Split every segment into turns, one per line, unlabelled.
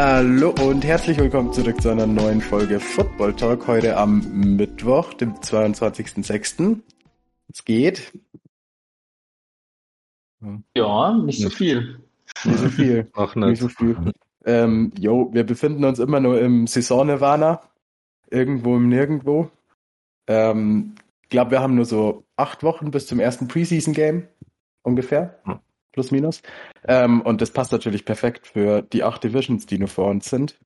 Hallo und herzlich willkommen zurück zu einer neuen Folge Football Talk. Heute am Mittwoch, dem 22.06. Es geht.
Ja, nicht so viel.
Nicht so viel.
Ach,
nicht. nicht so viel. Ähm, jo, wir befinden uns immer nur im Saison-Nirvana. Irgendwo im Nirgendwo. Ähm, ich glaube, wir haben nur so acht Wochen bis zum ersten Preseason-Game. Ungefähr. Hm plus minus. Ähm, und das passt natürlich perfekt für die acht Divisions, die nur vor uns sind.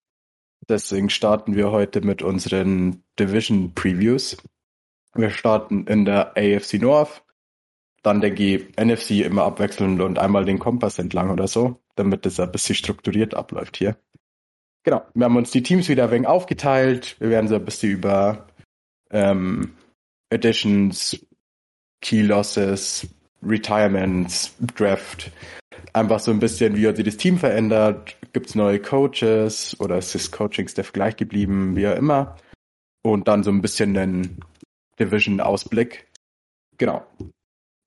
Deswegen starten wir heute mit unseren Division Previews. Wir starten in der AFC North, dann denke ich NFC immer abwechselnd und einmal den Kompass entlang oder so, damit das ein bisschen strukturiert abläuft hier. Genau, wir haben uns die Teams wieder ein wenig aufgeteilt. Wir werden so ein bisschen über ähm, Additions, Key Losses, Retirements, Draft, einfach so ein bisschen, wie hat sich das Team verändert, gibt es neue Coaches oder ist das Coaching-Staff gleich geblieben, wie auch immer. Und dann so ein bisschen den Division-Ausblick. Genau.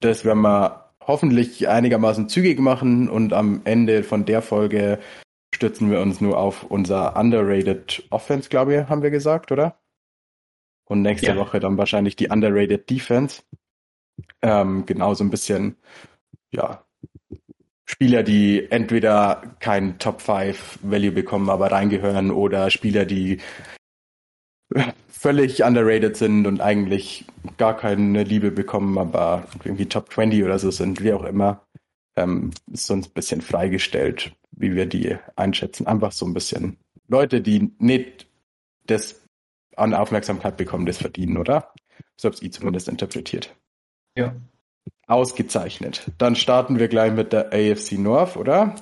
Das werden wir hoffentlich einigermaßen zügig machen und am Ende von der Folge stützen wir uns nur auf unser underrated Offense, glaube ich, haben wir gesagt, oder? Und nächste ja. Woche dann wahrscheinlich die underrated Defense. Ähm, genau so ein bisschen, ja, Spieler, die entweder kein Top 5 Value bekommen, aber reingehören oder Spieler, die völlig underrated sind und eigentlich gar keine Liebe bekommen, aber irgendwie Top 20 oder so sind, wie auch immer. Ähm, ist uns ein bisschen freigestellt, wie wir die einschätzen. Einfach so ein bisschen Leute, die nicht das an Aufmerksamkeit bekommen, das verdienen, oder? So habe ich zumindest interpretiert.
Ja.
Ausgezeichnet. Dann starten wir gleich mit der AFC North, oder?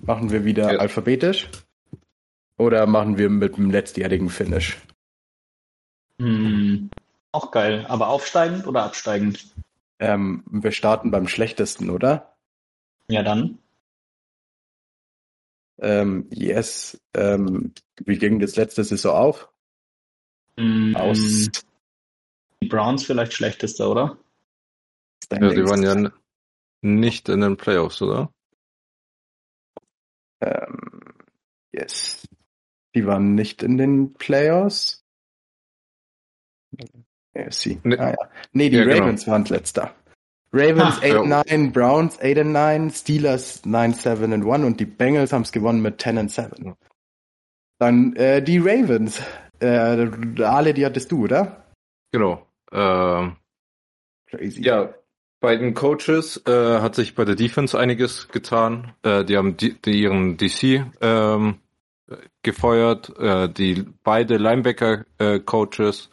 Machen wir wieder ja. alphabetisch? Oder machen wir mit dem letztjährigen Finish?
Hm, auch geil. Aber aufsteigend oder absteigend?
Ähm, wir starten beim schlechtesten, oder?
Ja, dann.
Ähm, yes. Ähm, wie ging das letzte Saison auf?
Mm, Aus. Die Browns vielleicht schlechtester, oder?
Ja, sie waren ja nicht in den Playoffs, oder?
Ähm, yes. Die waren nicht in den Playoffs. AFC. Nee, ah, ja. nee die ja, genau. Ravens genau. waren letzter. Ravens 8-9, ja. Browns 8-9, Steelers 9-7 and 1 und die Bengals haben es gewonnen mit 10 and 7. Dann äh, die Ravens. Äh, alle, die hattest du, oder?
Genau. Ähm, Crazy. Ja, bei den Coaches äh, hat sich bei der Defense einiges getan. Äh, die haben die, die ihren DC ähm, gefeuert, äh, die beide Linebacker-Coaches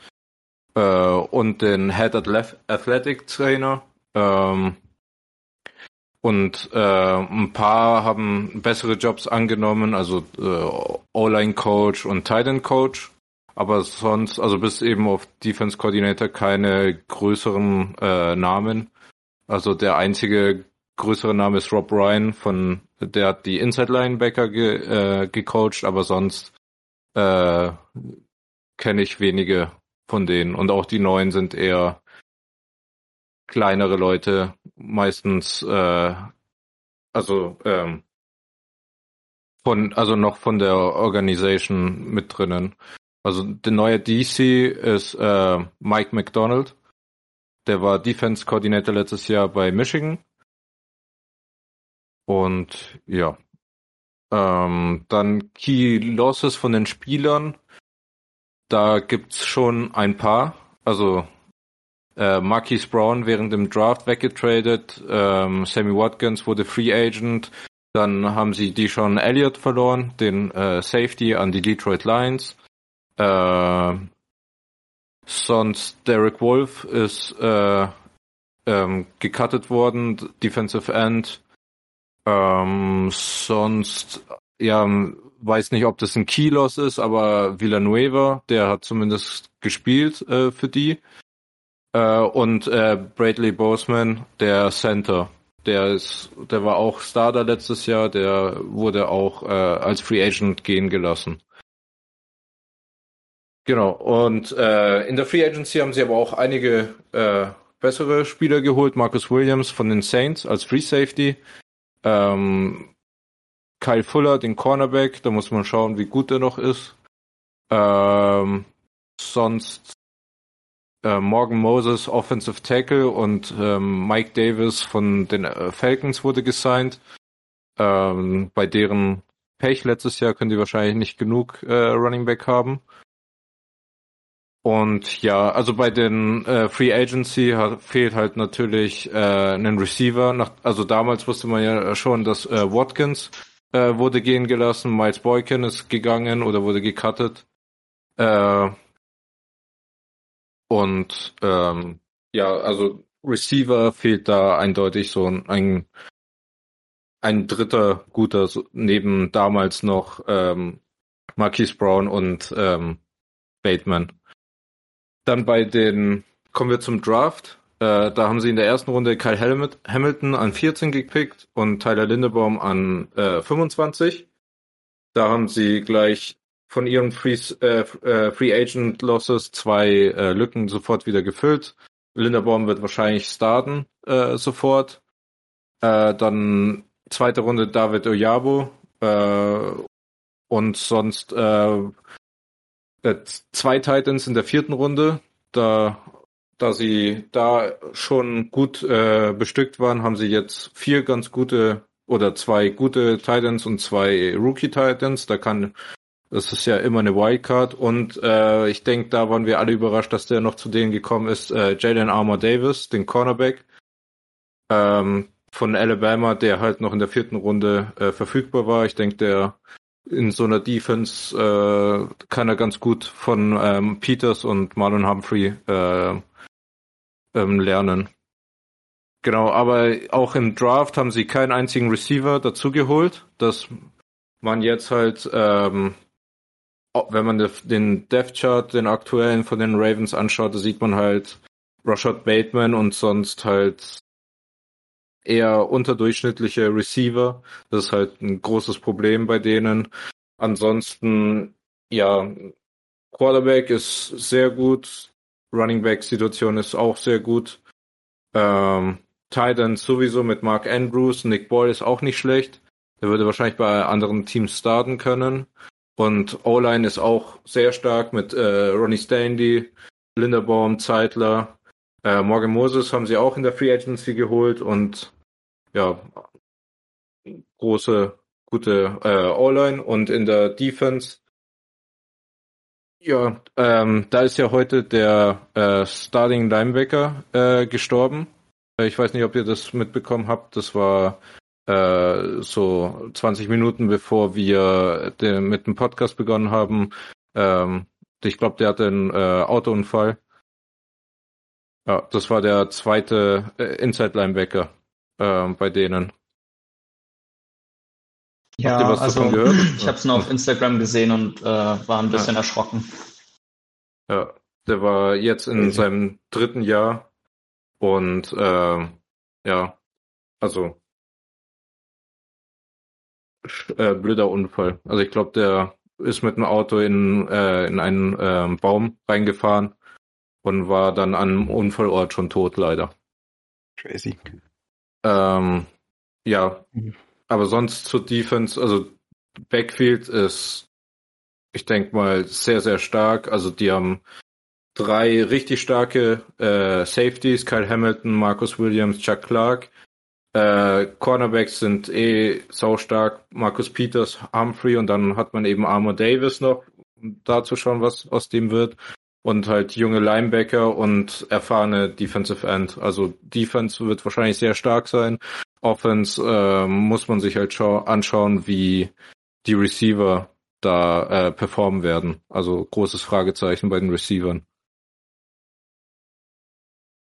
äh, und den Head Athletic Trainer. Ähm, und äh, ein paar haben bessere Jobs angenommen, also äh, O-Line-Coach und Titan-Coach. Aber sonst, also bis eben auf Defense Coordinator keine größeren äh, Namen. Also der einzige größere Name ist Rob Ryan von, der hat die Inside Linebacker ge, äh, gecoacht, aber sonst äh, kenne ich wenige von denen. Und auch die neuen sind eher kleinere Leute, meistens äh, also ähm, von also noch von der Organisation mit drinnen. Also der neue DC ist äh, Mike McDonald. Der war Defense Coordinator letztes Jahr bei Michigan. Und ja. Ähm, dann Key Losses von den Spielern. Da gibt's schon ein paar. Also äh, Marquise Brown während dem Draft weggetradet. Ähm, Sammy Watkins wurde Free Agent. Dann haben sie Deshaun Elliott verloren, den äh, Safety an die Detroit Lions. Äh, Sonst Derek Wolf ist äh, ähm, gecuttet worden, Defensive End. Ähm, sonst, ja, weiß nicht, ob das ein Keyloss ist, aber Villanueva, der hat zumindest gespielt äh, für die. Äh, und äh, Bradley Boseman, der Center, der ist, der war auch Starter letztes Jahr, der wurde auch äh, als Free Agent gehen gelassen. Genau, und äh, in der Free Agency haben sie aber auch einige äh, bessere Spieler geholt. Marcus Williams von den Saints als Free Safety. Ähm, Kyle Fuller, den Cornerback, da muss man schauen, wie gut er noch ist. Ähm, sonst äh, Morgan Moses, Offensive Tackle und ähm, Mike Davis von den äh, Falcons wurde gesigned. Ähm, bei deren Pech letztes Jahr können die wahrscheinlich nicht genug äh, Running Back haben. Und ja, also bei den äh, Free Agency hat, fehlt halt natürlich äh, ein Receiver. Nach, also damals wusste man ja schon, dass äh, Watkins äh, wurde gehen gelassen, Miles Boykin ist gegangen oder wurde gecuttet. Äh, und ähm, ja, also Receiver fehlt da eindeutig so ein, ein dritter guter, so, neben damals noch ähm, Marquise Brown und ähm, Bateman. Dann bei den, kommen wir zum Draft. Äh, da haben sie in der ersten Runde Kyle Hamilton an 14 gepickt und Tyler Lindebaum an äh, 25. Da haben sie gleich von ihren Free, äh, äh, Free Agent Losses zwei äh, Lücken sofort wieder gefüllt. Linderbaum wird wahrscheinlich starten äh, sofort. Dann zweite Runde David Oyabo und sonst zwei Titans in der vierten Runde. Da, da sie da schon gut äh, bestückt waren, haben sie jetzt vier ganz gute oder zwei gute Titans und zwei Rookie Titans. Da kann das ist ja immer eine Wildcard und äh, ich denke, da waren wir alle überrascht, dass der noch zu denen gekommen ist. Äh, Jalen Armour Davis, den Cornerback ähm, von Alabama, der halt noch in der vierten Runde äh, verfügbar war. Ich denke, der in so einer Defense äh, kann er ganz gut von ähm, Peters und Marlon Humphrey äh, ähm, lernen. Genau, aber auch im Draft haben sie keinen einzigen Receiver dazugeholt, dass man jetzt halt, ähm, wenn man den Death Chart, den aktuellen von den Ravens anschaut, da sieht man halt Rashad Bateman und sonst halt eher unterdurchschnittliche Receiver. Das ist halt ein großes Problem bei denen. Ansonsten, ja, Quarterback ist sehr gut. Running Back Situation ist auch sehr gut. Ähm, Titan sowieso mit Mark Andrews. Nick Boyle ist auch nicht schlecht. Der würde wahrscheinlich bei anderen Teams starten können. Und O-Line ist auch sehr stark mit äh, Ronnie Stanley, Linderbaum, Zeitler. Äh, Morgan Moses haben sie auch in der Free Agency geholt und ja, große, gute äh, All-Line und in der Defense. Ja, ähm, da ist ja heute der äh, Starting Linebacker äh, gestorben. Äh, ich weiß nicht, ob ihr das mitbekommen habt. Das war äh, so 20 Minuten bevor wir den, mit dem Podcast begonnen haben. Ähm, ich glaube, der hatte einen äh, Autounfall. Ja, das war der zweite äh, Inside Linebacker äh, bei denen.
Ja, also ich habe es nur auf Instagram gesehen und äh, war ein bisschen ja. erschrocken.
Ja, der war jetzt in okay. seinem dritten Jahr und äh, ja, also äh, blöder Unfall. Also ich glaube, der ist mit dem Auto in, äh, in einen äh, Baum reingefahren und war dann am Unfallort schon tot, leider.
Crazy.
Ähm, ja, mhm. Aber sonst zur Defense, also Backfield ist, ich denke mal, sehr, sehr stark. Also die haben drei richtig starke äh, Safeties, Kyle Hamilton, Marcus Williams, Chuck Clark. Äh, Cornerbacks sind eh saustark, Marcus Peters, Humphrey und dann hat man eben Armour Davis noch, um da zu schauen, was aus dem wird und halt junge Linebacker und erfahrene Defensive End. Also Defense wird wahrscheinlich sehr stark sein. Offense äh, muss man sich halt anschauen, wie die Receiver da äh, performen werden. Also großes Fragezeichen bei den Receivern.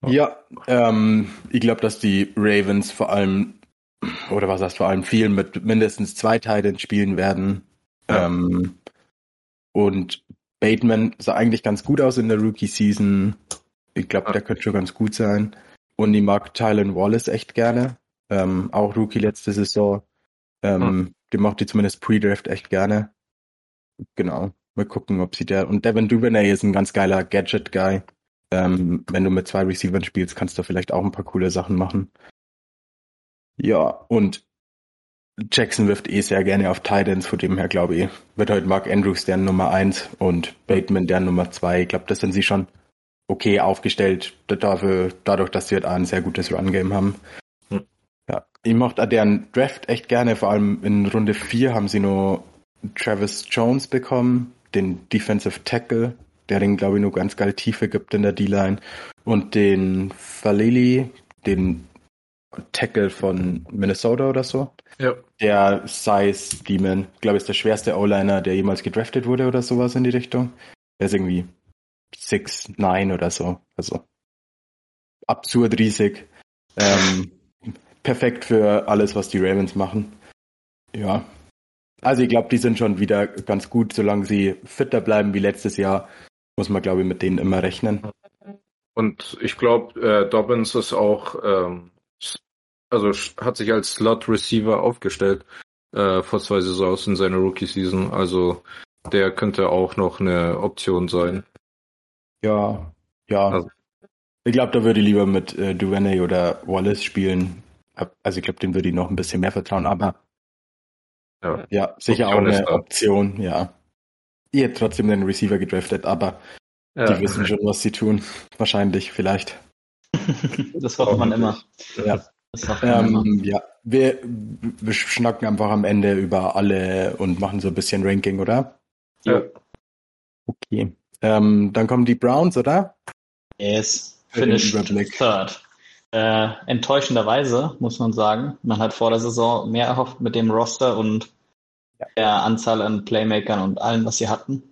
Ja, ähm, ich glaube, dass die Ravens vor allem, oder was heißt vor allem, viel mit mindestens zwei Teilen spielen werden. Ja. Ähm, und Bateman sah eigentlich ganz gut aus in der Rookie-Season. Ich glaube, ja. der könnte schon ganz gut sein. Und ich mag Tylen Wallace echt gerne. Ähm, auch Rookie letzte Saison. Ähm, hm. Den mochte ich zumindest Pre-Draft echt gerne. Genau. Mal gucken, ob sie der. Und Devin Duvernay ist ein ganz geiler Gadget-Guy. Ähm, wenn du mit zwei Receivern spielst, kannst du vielleicht auch ein paar coole Sachen machen. Ja, und Jackson wirft eh sehr gerne auf Titans, von dem her glaube ich, wird heute Mark Andrews der Nummer eins und Bateman der Nummer zwei. Ich glaube, das sind sie schon okay aufgestellt dafür, dadurch, dass sie halt ein sehr gutes Run-Game haben. Ich mochte deren Draft echt gerne, vor allem in Runde vier haben sie nur Travis Jones bekommen, den Defensive Tackle, der den, glaube ich, nur ganz geil Tiefe gibt in der D-Line und den Falili, den Tackle von Minnesota oder so. Ja. Der Size Demon, glaube ich, ist der schwerste O-Liner, der jemals gedraftet wurde oder sowas in die Richtung. Der ist irgendwie 6, 9 oder so. Also absurd riesig. Ähm, perfekt für alles, was die Ravens machen. Ja. Also ich glaube, die sind schon wieder ganz gut, solange sie fitter bleiben wie letztes Jahr, muss man, glaube ich, mit denen immer rechnen.
Und ich glaube, äh, Dobbins ist auch ähm, also hat sich als Slot Receiver aufgestellt äh, vor zwei Saisons in seiner Rookie Season. Also der könnte auch noch eine Option sein.
Ja, ja. Also. Ich glaube, da würde ich lieber mit äh, Duvernay oder Wallace spielen. Also ich glaube, dem würde ich noch ein bisschen mehr vertrauen, aber ja, ja sicher Option auch eine Option, ja. Ihr hättet trotzdem den Receiver gedraftet, aber ja. die wissen schon, was sie tun. Wahrscheinlich, vielleicht.
das hofft man immer.
Ja. Ähm, ja, wir, wir schnacken einfach am Ende über alle und machen so ein bisschen Ranking, oder?
Ja.
Okay. Ähm, dann kommen die Browns, oder?
Yes. Finished third. Äh, enttäuschenderweise, muss man sagen. Man hat vor der Saison mehr erhofft mit dem Roster und ja. der Anzahl an Playmakern und allem, was sie hatten.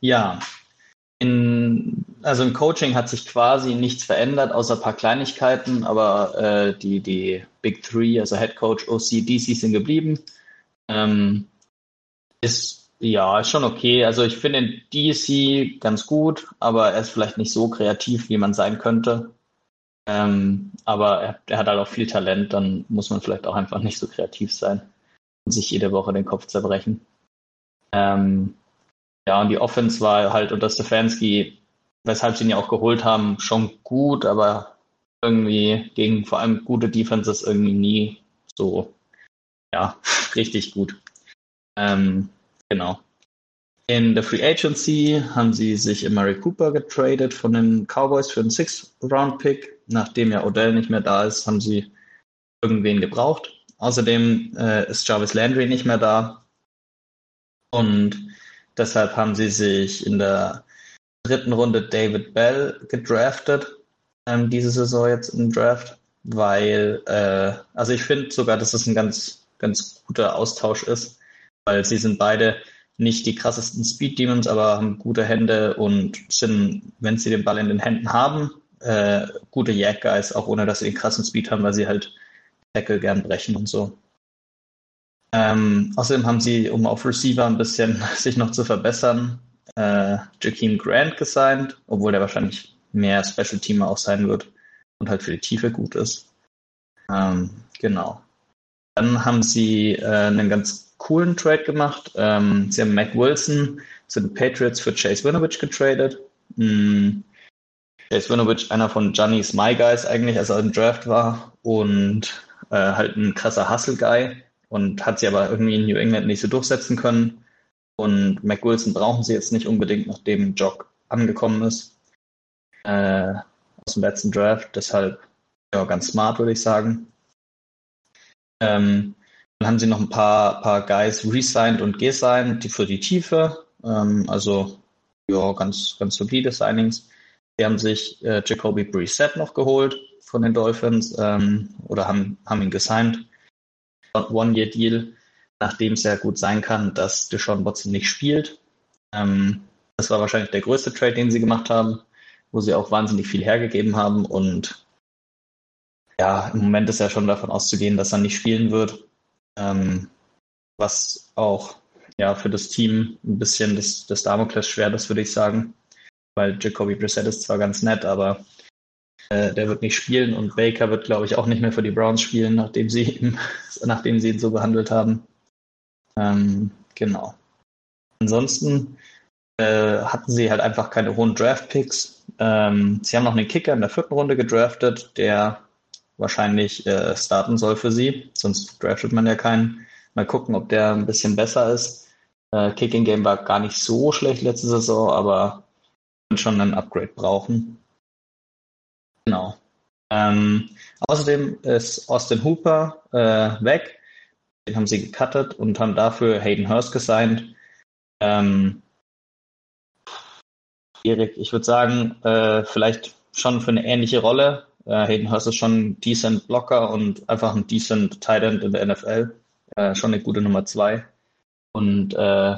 Ja, in, also im Coaching hat sich quasi nichts verändert, außer ein paar Kleinigkeiten, aber äh, die, die Big Three, also Head Coach, OC, DC sind geblieben. Ähm, ist ja ist schon okay. Also ich finde DC ganz gut, aber er ist vielleicht nicht so kreativ, wie man sein könnte. Ähm, aber er, er, hat halt auch viel Talent, dann muss man vielleicht auch einfach nicht so kreativ sein und sich jede Woche den Kopf zerbrechen. Ähm, ja, und die Offense war halt unter Stefanski, weshalb sie ihn ja auch geholt haben, schon gut, aber irgendwie gegen vor allem gute Defenses irgendwie nie so, ja, richtig gut. Ähm, genau. In der Free Agency haben sie sich Murray Cooper getradet von den Cowboys für einen Six-Round-Pick. Nachdem ja Odell nicht mehr da ist, haben sie irgendwen gebraucht. Außerdem äh, ist Jarvis Landry nicht mehr da. Und Deshalb haben sie sich in der dritten Runde David Bell gedraftet, ähm, diese Saison jetzt im Draft, weil, äh, also ich finde sogar, dass es ein ganz, ganz guter Austausch ist, weil sie sind beide nicht die krassesten Speed Demons, aber haben gute Hände und sind, wenn sie den Ball in den Händen haben, äh, gute Yak Guys, auch ohne dass sie den krassen Speed haben, weil sie halt Tackle gern brechen und so. Ähm, außerdem haben sie, um auf Receiver ein bisschen sich noch zu verbessern, äh, Jakeem Grant gesigned, obwohl der wahrscheinlich mehr Special Teamer auch sein wird und halt für die Tiefe gut ist. Ähm, genau. Dann haben sie äh, einen ganz coolen Trade gemacht. Ähm, sie haben Mac Wilson zu den Patriots für Chase Winovich getradet. Hm. Chase Winovich, einer von Johnny's My Guys eigentlich, als er im Draft war und äh, halt ein krasser Hustle-Guy und hat sie aber irgendwie in New England nicht so durchsetzen können. Und Mac Wilson brauchen sie jetzt nicht unbedingt, nachdem Jock angekommen ist äh, aus dem letzten Draft. Deshalb ja, ganz smart, würde ich sagen. Ähm, dann haben sie noch ein paar, paar Guys resigned und gesigned, für die Tiefe. Ähm, also ja, ganz, ganz solide Signings. Sie haben sich äh, Jacoby Brissett noch geholt von den Dolphins ähm, oder haben, haben ihn gesigned. One-Year-Deal, nachdem es ja gut sein kann, dass Deshaun Watson nicht spielt. Ähm, das war wahrscheinlich der größte Trade, den sie gemacht haben, wo sie auch wahnsinnig viel hergegeben haben. Und ja, im Moment ist ja schon davon auszugehen, dass er nicht spielen wird. Ähm, was auch ja für das Team ein bisschen das, das Damoklesschwert schwer ist, würde ich sagen. Weil Jacoby Brissett ist zwar ganz nett, aber äh, der wird nicht spielen und Baker wird, glaube ich, auch nicht mehr für die Browns spielen, nachdem sie ihn, nachdem sie ihn so behandelt haben. Ähm, Genau. Ansonsten äh, hatten sie halt einfach keine hohen Draft-Picks. Ähm, sie haben noch einen Kicker in der vierten Runde gedraftet, der wahrscheinlich äh, starten soll für sie, sonst draftet man ja keinen. Mal gucken, ob der ein bisschen besser ist. Äh, Kicking Game war gar nicht so schlecht letzte Saison, aber schon ein Upgrade brauchen. Genau. Ähm, außerdem ist Austin Hooper äh, weg. Den haben sie gecuttet und haben dafür Hayden Hurst gesigned. Ähm, Erik, ich würde sagen, äh, vielleicht schon für eine ähnliche Rolle. Äh, Hayden Hurst ist schon ein decent Blocker und einfach ein decent Tight End in der NFL. Äh, schon eine gute Nummer zwei. Und äh,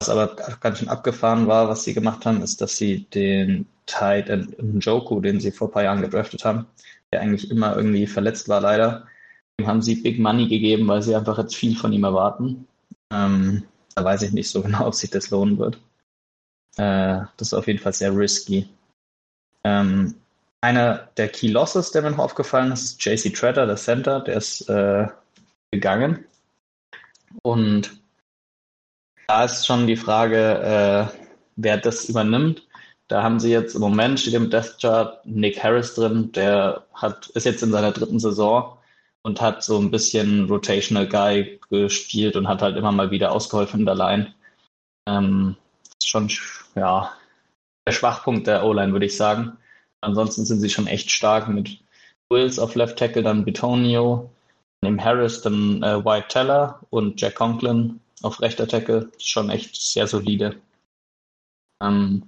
was aber ganz schön abgefahren war, was sie gemacht haben, ist, dass sie den Tight End Njoku, den sie vor ein paar Jahren gedraftet haben, der eigentlich immer irgendwie verletzt war leider, dem haben sie Big Money gegeben, weil sie einfach jetzt viel von ihm erwarten. Ähm, da weiß ich nicht so genau, ob sich das lohnen wird. Äh, das ist auf jeden Fall sehr risky. Ähm, einer der Key Losses, der mir noch aufgefallen ist, ist JC Treader, der Center, der ist äh, gegangen. Und da ist schon die Frage, äh, wer das übernimmt. Da haben sie jetzt im Moment steht im Death Chart Nick Harris drin, der hat, ist jetzt in seiner dritten Saison und hat so ein bisschen Rotational Guy gespielt und hat halt immer mal wieder ausgeholfen in der Line. Ähm, ist schon, ja, der Schwachpunkt der O-Line, würde ich sagen. Ansonsten sind sie schon echt stark mit Wills auf Left Tackle, dann Betonio, neben Harris, dann äh, White Teller und Jack Conklin auf rechter Tackle. Schon echt sehr solide. Ähm,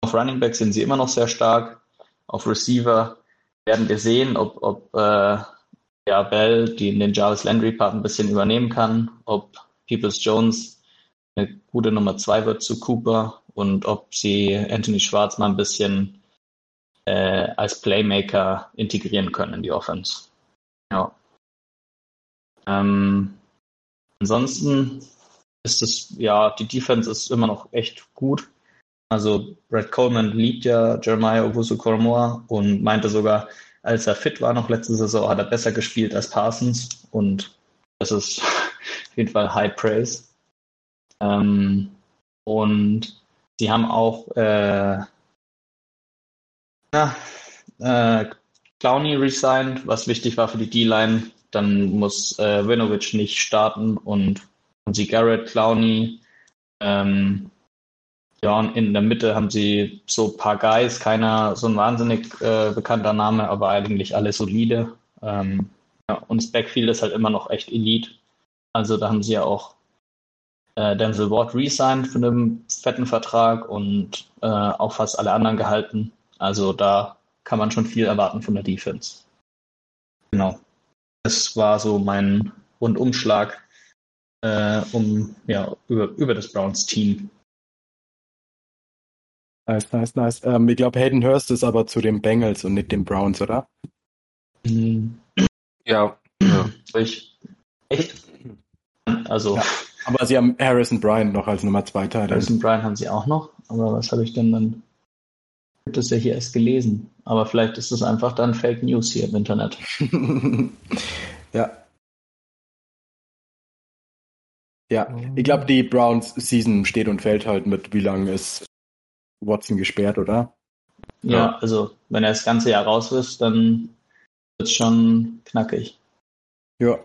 auf Running Back sind sie immer noch sehr stark. Auf Receiver werden wir sehen, ob, ob äh, ja, Bell die den Jarvis Landry Part ein bisschen übernehmen kann, ob Peoples Jones eine gute Nummer zwei wird zu Cooper und ob sie Anthony Schwarz mal ein bisschen äh, als Playmaker integrieren können in die Offense. Ja. Ähm, ansonsten ist es, ja, die Defense ist immer noch echt gut. Also Brad Coleman liebt ja Jeremiah Owusu Koromoa und meinte sogar, als er fit war noch letzte Saison, hat er besser gespielt als Parsons und das ist auf jeden Fall High Praise. Ähm, und sie haben auch äh, äh, Clowney resigned, was wichtig war für die D-Line. Dann muss äh, Winovich nicht starten und haben sie Garrett, Clowney. Ähm, ja, und in der Mitte haben sie so ein paar Guys, keiner so ein wahnsinnig äh, bekannter Name, aber eigentlich alle solide. Ähm, ja, und das Backfield ist halt immer noch echt Elite. Also da haben sie ja auch äh, Denzel Ward resigned für einen fetten Vertrag und äh, auch fast alle anderen gehalten. Also da kann man schon viel erwarten von der Defense. Genau. Das war so mein Rundumschlag äh, um, ja, über, über das Browns-Team.
Nice, nice, nice. Ähm, ich glaube, Hayden Hurst ist aber zu den Bengals und nicht den Browns, oder?
Mhm.
Ja. ja.
Ich, echt? Also. Ja,
aber sie haben Harrison Bryant noch als Nummer zwei Teil.
Harrison Bryant haben sie auch noch, aber was habe ich denn dann? Das ja hier erst gelesen. Aber vielleicht ist es einfach dann Fake News hier im Internet.
ja, Ja, ich glaube, die Browns Season steht und fällt halt mit, wie lange ist Watson gesperrt, oder?
Ja, ja, also wenn er das ganze Jahr raus ist, dann wird es schon knackig.
Ja.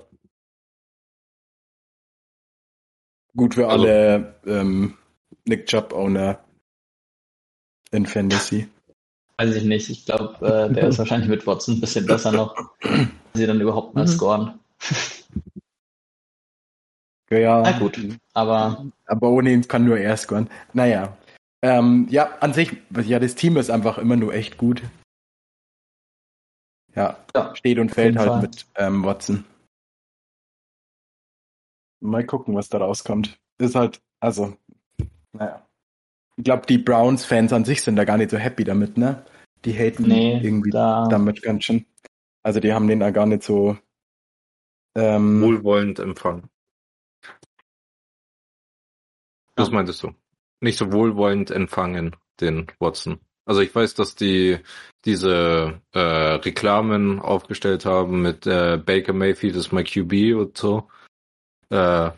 Gut für also, alle ähm, Nick Chubb-Owner in Fantasy.
Weiß ich nicht. Ich glaube, äh, der ist wahrscheinlich mit Watson ein bisschen besser noch. sie dann überhaupt mal mhm. scoren.
Ja,
Na gut, aber.
Aber ohne ihn kann nur er scoren. Naja. Ähm, ja, an sich, ja, das Team ist einfach immer nur echt gut. Ja, ja steht und fällt halt Fall. mit ähm, Watson. Mal gucken, was da rauskommt. Ist halt, also, naja. Ich glaube, die Browns-Fans an sich sind da gar nicht so happy damit, ne? Die haten nee, irgendwie da. damit ganz schön. Also die haben den da gar nicht so
ähm, wohlwollend empfangen. Das meintest du. Nicht so wohlwollend empfangen, den Watson. Also ich weiß, dass die diese äh, Reklamen aufgestellt haben mit äh, Baker Mayfield ist my QB und so. Äh,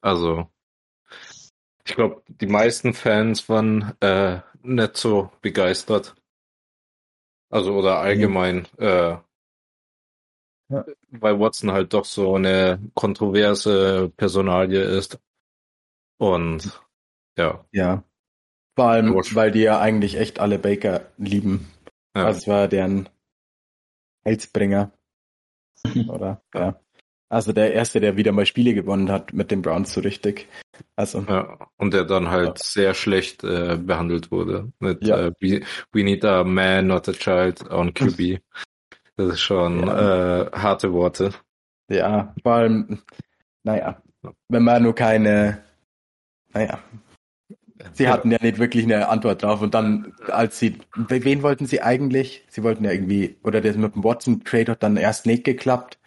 also ich glaube, die meisten Fans waren äh, nicht so begeistert. Also oder allgemein, mhm. äh, ja. weil Watson halt doch so eine kontroverse Personalie ist. Und ja.
Ja. Vor allem, weil die ja eigentlich echt alle Baker lieben. Ja. Also es war deren Heilsbringer. Oder? Ja. Also der erste, der wieder mal Spiele gewonnen hat mit den Browns so richtig. Also.
Ja, und der dann halt ja. sehr schlecht äh, behandelt wurde. Mit ja. äh, we, we, need a man, not a child on QB. Das ist schon äh, harte Worte.
Ja, vor allem, naja, wenn man nur keine, naja, Sie hatten ja nicht wirklich eine Antwort drauf und dann, als sie, wen wollten sie eigentlich? Sie wollten ja irgendwie, oder das mit dem Watson-Trade hat dann erst nicht geklappt.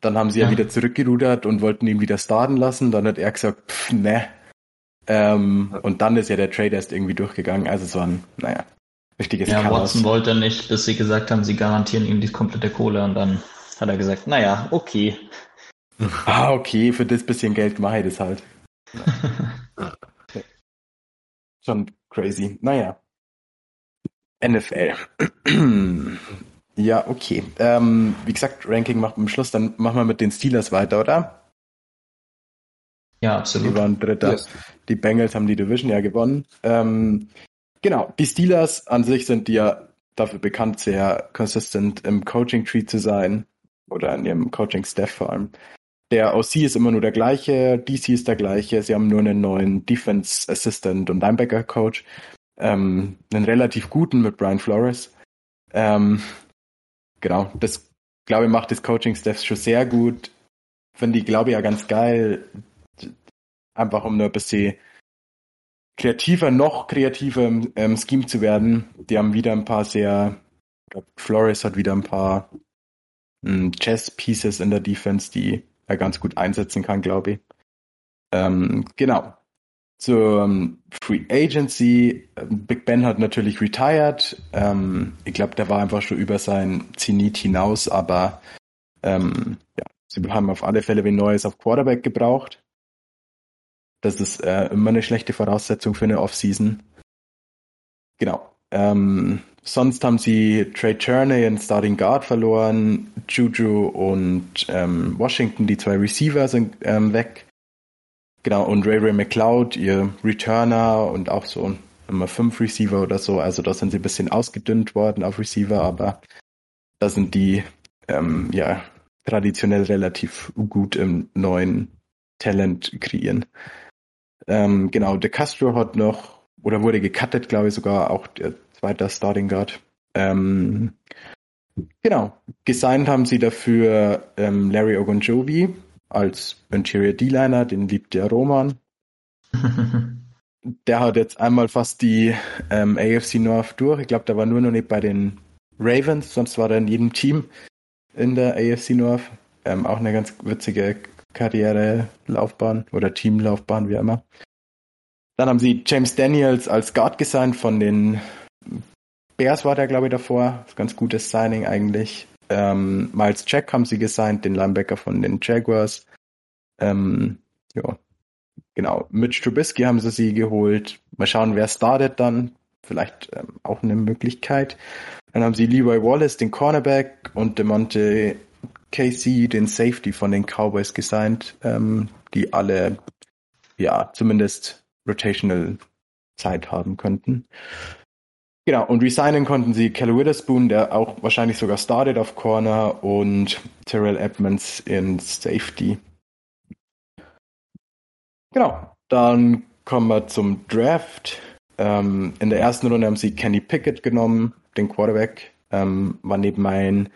Dann haben sie ja, ja wieder zurückgerudert und wollten ihn wieder starten lassen. Dann hat er gesagt, pff, ne. Ähm, und dann ist ja der Trade erst irgendwie durchgegangen. Also so ein, naja, richtiges
Ja, Chaos. Watson wollte nicht, bis sie gesagt haben, sie garantieren ihm die komplette Kohle und dann hat er gesagt, naja, okay.
Ah, okay, für das bisschen Geld mache ich das halt. Schon crazy. Naja. NFL. ja, okay. Ähm, wie gesagt, Ranking macht am Schluss, dann machen wir mit den Steelers weiter, oder?
Ja, absolut.
Die waren Dritter. Yes. Die Bengals haben die Division ja gewonnen. Ähm, genau, die Steelers an sich sind ja dafür bekannt, sehr consistent im Coaching-Tree zu sein. Oder in ihrem Coaching-Staff vor allem. Der OC ist immer nur der gleiche, DC ist der gleiche. Sie haben nur einen neuen Defense Assistant und Linebacker Coach. Ähm, einen relativ guten mit Brian Flores. Ähm, genau, das glaube ich macht das Coaching Staff schon sehr gut. Finde ich, glaube ich, ja ganz geil. Einfach um nur ein bisschen kreativer, noch kreativer im ähm, Scheme zu werden. Die haben wieder ein paar sehr, ich glaube, Flores hat wieder ein paar ähm, Chess Pieces in der Defense, die er ganz gut einsetzen kann, glaube ich. Ähm, genau. Zur Free Agency. Big Ben hat natürlich retired. Ähm, ich glaube, der war einfach schon über sein Zenit hinaus, aber ähm, ja, sie haben auf alle Fälle wie Neues auf Quarterback gebraucht. Das ist äh, immer eine schlechte Voraussetzung für eine Offseason. Genau. Ähm, sonst haben sie Trey Cherney in Starting Guard verloren, Juju und ähm, Washington, die zwei Receiver sind ähm, weg. Genau, und Ray Ray McLeod, ihr Returner und auch so immer fünf Receiver oder so. Also da sind sie ein bisschen ausgedünnt worden auf Receiver, aber da sind die ähm, ja traditionell relativ gut im neuen Talent kreieren. Ähm, genau, De Castro hat noch oder wurde gecuttet, glaube ich, sogar auch der zweite Starting Guard. Ähm, genau. Gesigned haben sie dafür ähm, Larry Ogunjobi als Interior D-Liner, den liebt der Roman. der hat jetzt einmal fast die ähm, AFC North durch. Ich glaube, der war nur noch nicht bei den Ravens, sonst war er in jedem Team in der AFC North. Ähm, auch eine ganz witzige Karrierelaufbahn oder Teamlaufbahn, wie immer. Dann haben sie James Daniels als Guard gesigned von den Bears war der, glaube ich, davor. Ganz gutes Signing eigentlich. Ähm, Miles Jack haben sie gesigned, den Linebacker von den Jaguars. Ähm, ja, genau. Mitch Trubisky haben sie sie geholt. Mal schauen, wer startet dann. Vielleicht ähm, auch eine Möglichkeit. Dann haben sie Leroy Wallace, den Cornerback, und DeMonte Casey, den Safety von den Cowboys gesigned, ähm, die alle, ja, zumindest Rotational Zeit haben könnten. Genau, und resignen konnten sie Kelly Witherspoon, der auch wahrscheinlich sogar started auf Corner und Terrell Edmonds in Safety. Genau, dann kommen wir zum Draft. Ähm, in der ersten Runde haben sie Kenny Pickett genommen, den Quarterback. Ähm, war neben mein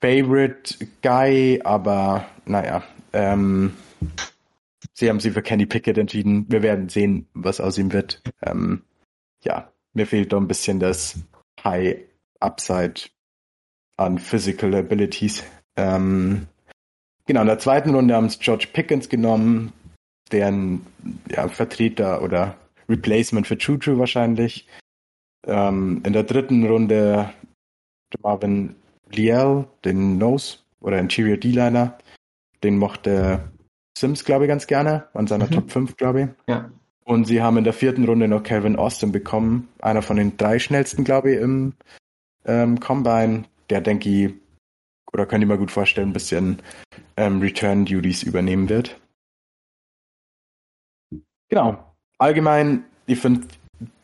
Favorite Guy, aber naja, ähm, Sie haben sich für Kenny Pickett entschieden. Wir werden sehen, was aus ihm wird. Ähm, ja, mir fehlt da ein bisschen das High Upside an Physical Abilities. Ähm, genau, in der zweiten Runde haben es George Pickens genommen, deren ja, Vertreter oder Replacement für Choo wahrscheinlich. Ähm, in der dritten Runde Marvin Liel, den Nose oder Interior D-Liner. Den mochte Sims, glaube ich, ganz gerne. An seiner mhm. Top 5, glaube ich.
Ja.
Und sie haben in der vierten Runde noch Calvin Austin bekommen, einer von den drei schnellsten, glaube ich, im ähm, Combine. Der denke ich, oder könnte ich mir gut vorstellen, ein bisschen ähm, Return Duties übernehmen wird. Genau. Allgemein, ich finde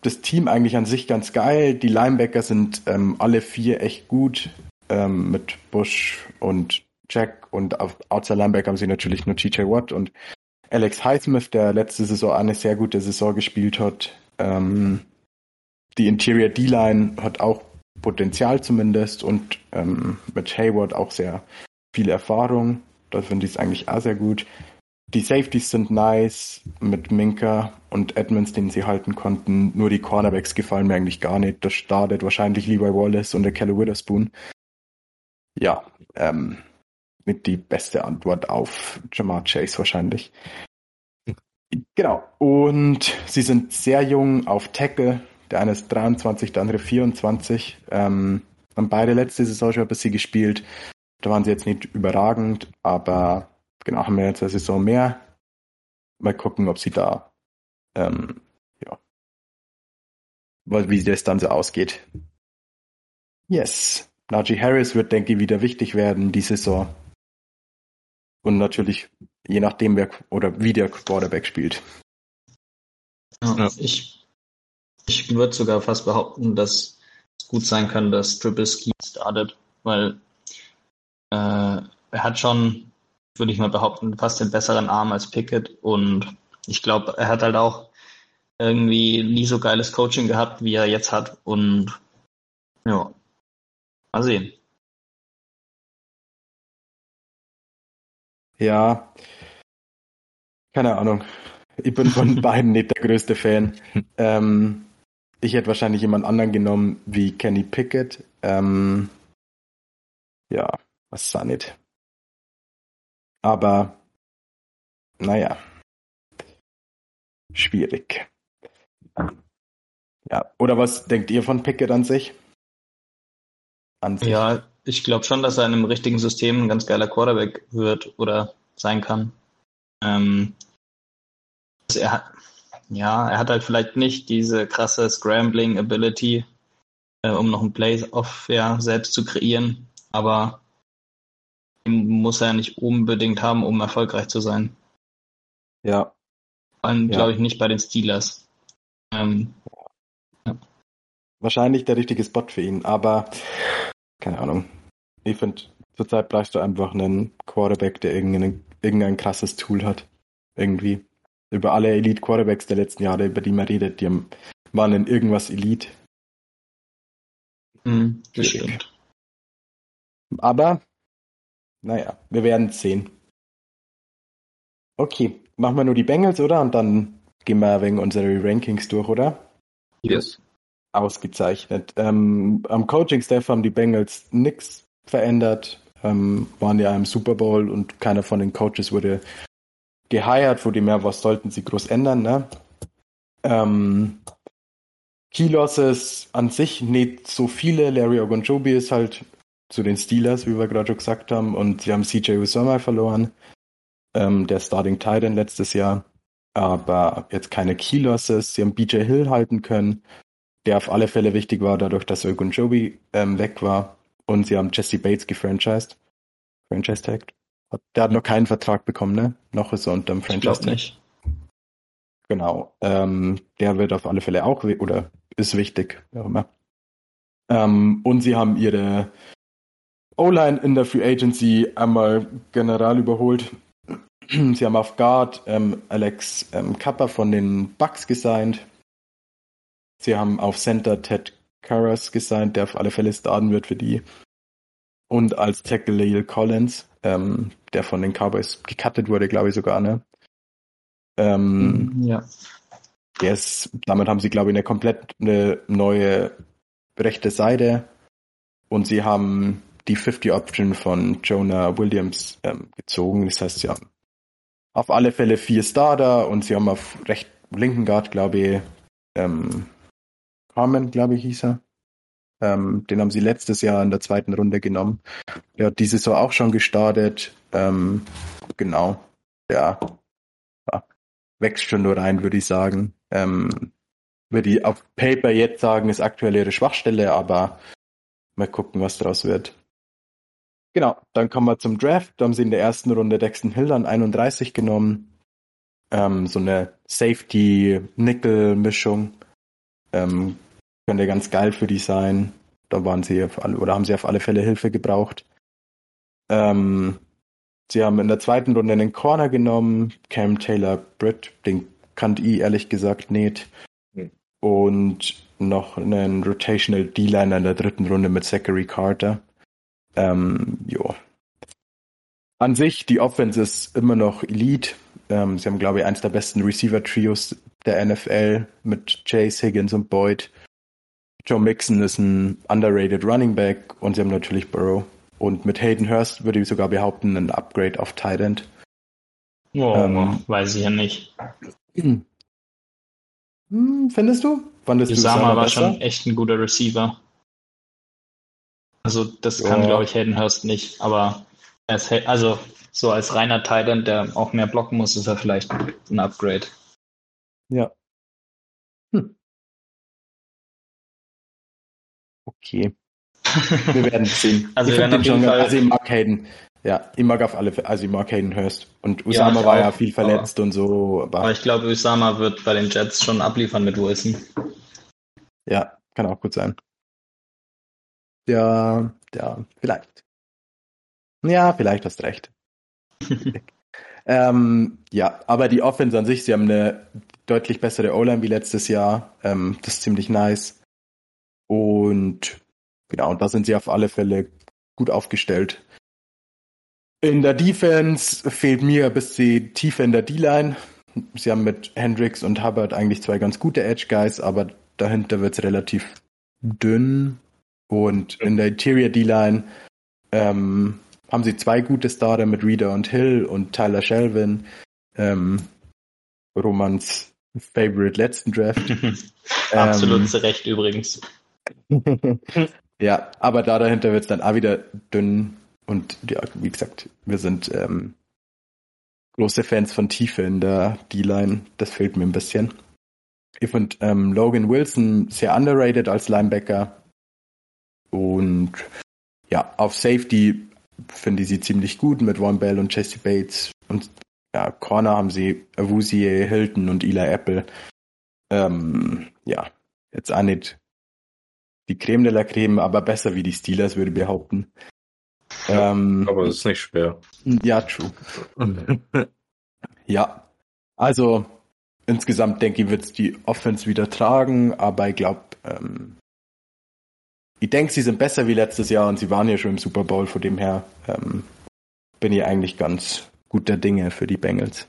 das Team eigentlich an sich ganz geil. Die Linebacker sind ähm, alle vier echt gut. Ähm, mit Bush und Jack und auf Outside Linebacker haben sie natürlich nur TJ Watt und Alex Highsmith, der letzte Saison eine sehr gute Saison gespielt hat. Ähm, die Interior D-Line hat auch Potenzial zumindest und ähm, mit Hayward auch sehr viel Erfahrung. Da finde ich es eigentlich auch sehr gut. Die Safeties sind nice mit Minka und Edmonds, den sie halten konnten. Nur die Cornerbacks gefallen mir eigentlich gar nicht. Das startet wahrscheinlich Levi Wallace und der Kelly Witherspoon. Ja, ähm, mit die beste Antwort auf Jamar Chase wahrscheinlich. Genau. Und sie sind sehr jung auf Tackle. Der eine ist 23, der andere 24. Ähm, haben beide letzte Saison schon ein bisschen gespielt. Da waren sie jetzt nicht überragend, aber genau, haben wir jetzt eine Saison mehr. Mal gucken, ob sie da, ähm, ja, wie das dann so ausgeht. Yes. Najee Harris wird, denke ich, wieder wichtig werden die Saison. Und natürlich, je nachdem, wer oder wie der Quarterback spielt.
Ja, Ich, ich würde sogar fast behaupten, dass es gut sein kann, dass Trubisky startet, weil äh, er hat schon würde ich mal behaupten, fast den besseren Arm als Pickett. Und ich glaube, er hat halt auch irgendwie nie so geiles Coaching gehabt, wie er jetzt hat. Und ja, mal sehen.
Ja, keine Ahnung. Ich bin von beiden nicht der größte Fan. Ähm, ich hätte wahrscheinlich jemand anderen genommen wie Kenny Pickett. Ähm, ja, was da nicht? Aber naja, schwierig. Ja, oder was denkt ihr von Pickett an sich?
An sich? Ja, ich glaube schon, dass er in einem richtigen System ein ganz geiler Quarterback wird oder sein kann. Ähm, er hat, ja, er hat halt vielleicht nicht diese krasse Scrambling Ability, äh, um noch ein Play-Off ja, selbst zu kreieren, aber muss er nicht unbedingt haben, um erfolgreich zu sein.
Ja.
Und ja. glaube ich nicht bei den Steelers. Ähm,
ja. Wahrscheinlich der richtige Spot für ihn, aber keine Ahnung. Ich finde, zurzeit brauchst du einfach einen Quarterback, der irgendein, irgendein krasses Tool hat. Irgendwie. Über alle Elite Quarterbacks der letzten Jahre, über die man redet, die waren in irgendwas Elite.
Mhm, das stimmt.
Aber naja, wir werden sehen. Okay, machen wir nur die Bengals, oder? Und dann gehen wir wegen unsere Rankings durch, oder?
Yes.
Ausgezeichnet. Ähm, am Coaching-Staff haben die Bengals nichts verändert, ähm, waren ja im Super Bowl und keiner von den Coaches wurde geheiert, wo die mehr, was sollten sie groß ändern, ne? Ähm, Key Losses an sich nicht so viele. Larry Ogunjobi ist halt zu den Steelers, wie wir gerade schon gesagt haben. Und sie haben CJ Usoma verloren, ähm, der Starting Titan letztes Jahr. Aber jetzt keine Key Losses. Sie haben BJ Hill halten können, der auf alle Fälle wichtig war, dadurch, dass Ogunjobi ähm, weg war. Und sie haben Jesse Bates gefranchised. Franchise tagged. Der hat noch keinen Vertrag bekommen, ne? Noch ist er unter dem Franchise Tag. nicht. Genau. Ähm, der wird auf alle Fälle auch, oder ist wichtig, wie auch immer. Ähm, und sie haben ihre O-Line in der Free Agency einmal general überholt. Sie haben auf Guard ähm, Alex ähm, Kappa von den Bucks gesigned. Sie haben auf Center Ted Karras gesigned, der auf alle Fälle starten wird für die. Und als Tackle Lale Collins, ähm, der von den Cowboys gecuttet wurde, glaube ich sogar, ne? Ähm,
mhm, ja.
Der ist, damit haben sie, glaube ich, eine komplett eine neue rechte Seite. Und sie haben die 50 Option von Jonah Williams ähm, gezogen. Das heißt, sie haben auf alle Fälle vier Starter und sie haben auf recht linken Guard, glaube ich, ähm, Carmen, glaube ich, hieß er. Ähm, den haben sie letztes Jahr in der zweiten Runde genommen. Der hat diese Saison auch schon gestartet. Ähm, genau. Ja. ja. wächst schon nur rein, würde ich sagen. Ähm, würde ich auf Paper jetzt sagen, ist aktuell ihre Schwachstelle, aber mal gucken, was daraus wird. Genau, dann kommen wir zum Draft. Da haben sie in der ersten Runde Dexton Hill an 31 genommen. Ähm, so eine Safety-Nickel-Mischung. Ähm, könnte ganz geil für die sein. Da waren sie auf alle, oder haben sie auf alle Fälle Hilfe gebraucht. Ähm, sie haben in der zweiten Runde einen Corner genommen, Cam Taylor Britt, den kannte ich ehrlich gesagt nicht. Hm. Und noch einen Rotational D-Liner in der dritten Runde mit Zachary Carter. Ähm, jo. An sich, die Offense ist immer noch Elite. Ähm, sie haben, glaube ich, eins der besten Receiver-Trios der NFL mit Chase, Higgins und Boyd. Joe Mixon ist ein underrated Running Back und sie haben natürlich Burrow. Und mit Hayden Hurst würde ich sogar behaupten, ein Upgrade auf Tight End.
Oh, ähm, weiß ich ja nicht.
Hm, findest du?
Fandest Usama war besser? schon echt ein guter Receiver. Also das kann, glaube ich, Hayden Hurst nicht, aber als, also so als reiner Titan, der auch mehr blocken muss, ist er vielleicht ein Upgrade.
Ja. Okay. Wir werden sehen.
also, ich, wir
schon, also ich mag Hayden. Ja, ich mag auf alle Fälle, also ich mag Hayden Hurst. Und Usama ja, war auch, ja viel verletzt
aber,
und so.
Aber, aber ich glaube, Usama wird bei den Jets schon abliefern mit Wilson.
Ja, kann auch gut sein. Ja, ja, vielleicht. Ja, vielleicht hast recht. ähm, ja, aber die Offense an sich, sie haben eine deutlich bessere O-Line wie letztes Jahr. Ähm, das ist ziemlich nice. Und genau, und da sind sie auf alle Fälle gut aufgestellt. In der Defense fehlt mir ein bisschen tiefer in der D-Line. Sie haben mit Hendricks und Hubbard eigentlich zwei ganz gute Edge-Guys, aber dahinter wird es relativ dünn. Und in der Interior D-Line ähm, haben sie zwei gute Starter mit Reader und Hill und Tyler Shelvin. Ähm, Romans Favorite letzten Draft.
Absolut ähm, zu Recht übrigens.
ja, aber da dahinter wird es dann auch wieder dünn. Und ja, wie gesagt, wir sind ähm, große Fans von Tiefe in der D-Line. Das fehlt mir ein bisschen. Ich finde ähm, Logan Wilson sehr underrated als Linebacker. Und ja, auf Safety finde ich sie ziemlich gut mit Von Bell und Jesse Bates. Und ja, Corner haben sie Awuzie, Hilton und Eli Apple. Ähm, ja, jetzt auch nicht die Creme de la Creme, aber besser wie die Steelers, würde ich behaupten.
Ja, ähm, aber es ist nicht schwer.
Ja, true. ja, also insgesamt denke ich, wird es die Offense wieder tragen, aber ich glaube, ähm, ich denke, sie sind besser wie letztes Jahr und sie waren ja schon im Super Bowl, von dem her ähm, bin ich eigentlich ganz guter Dinge für die Bengals.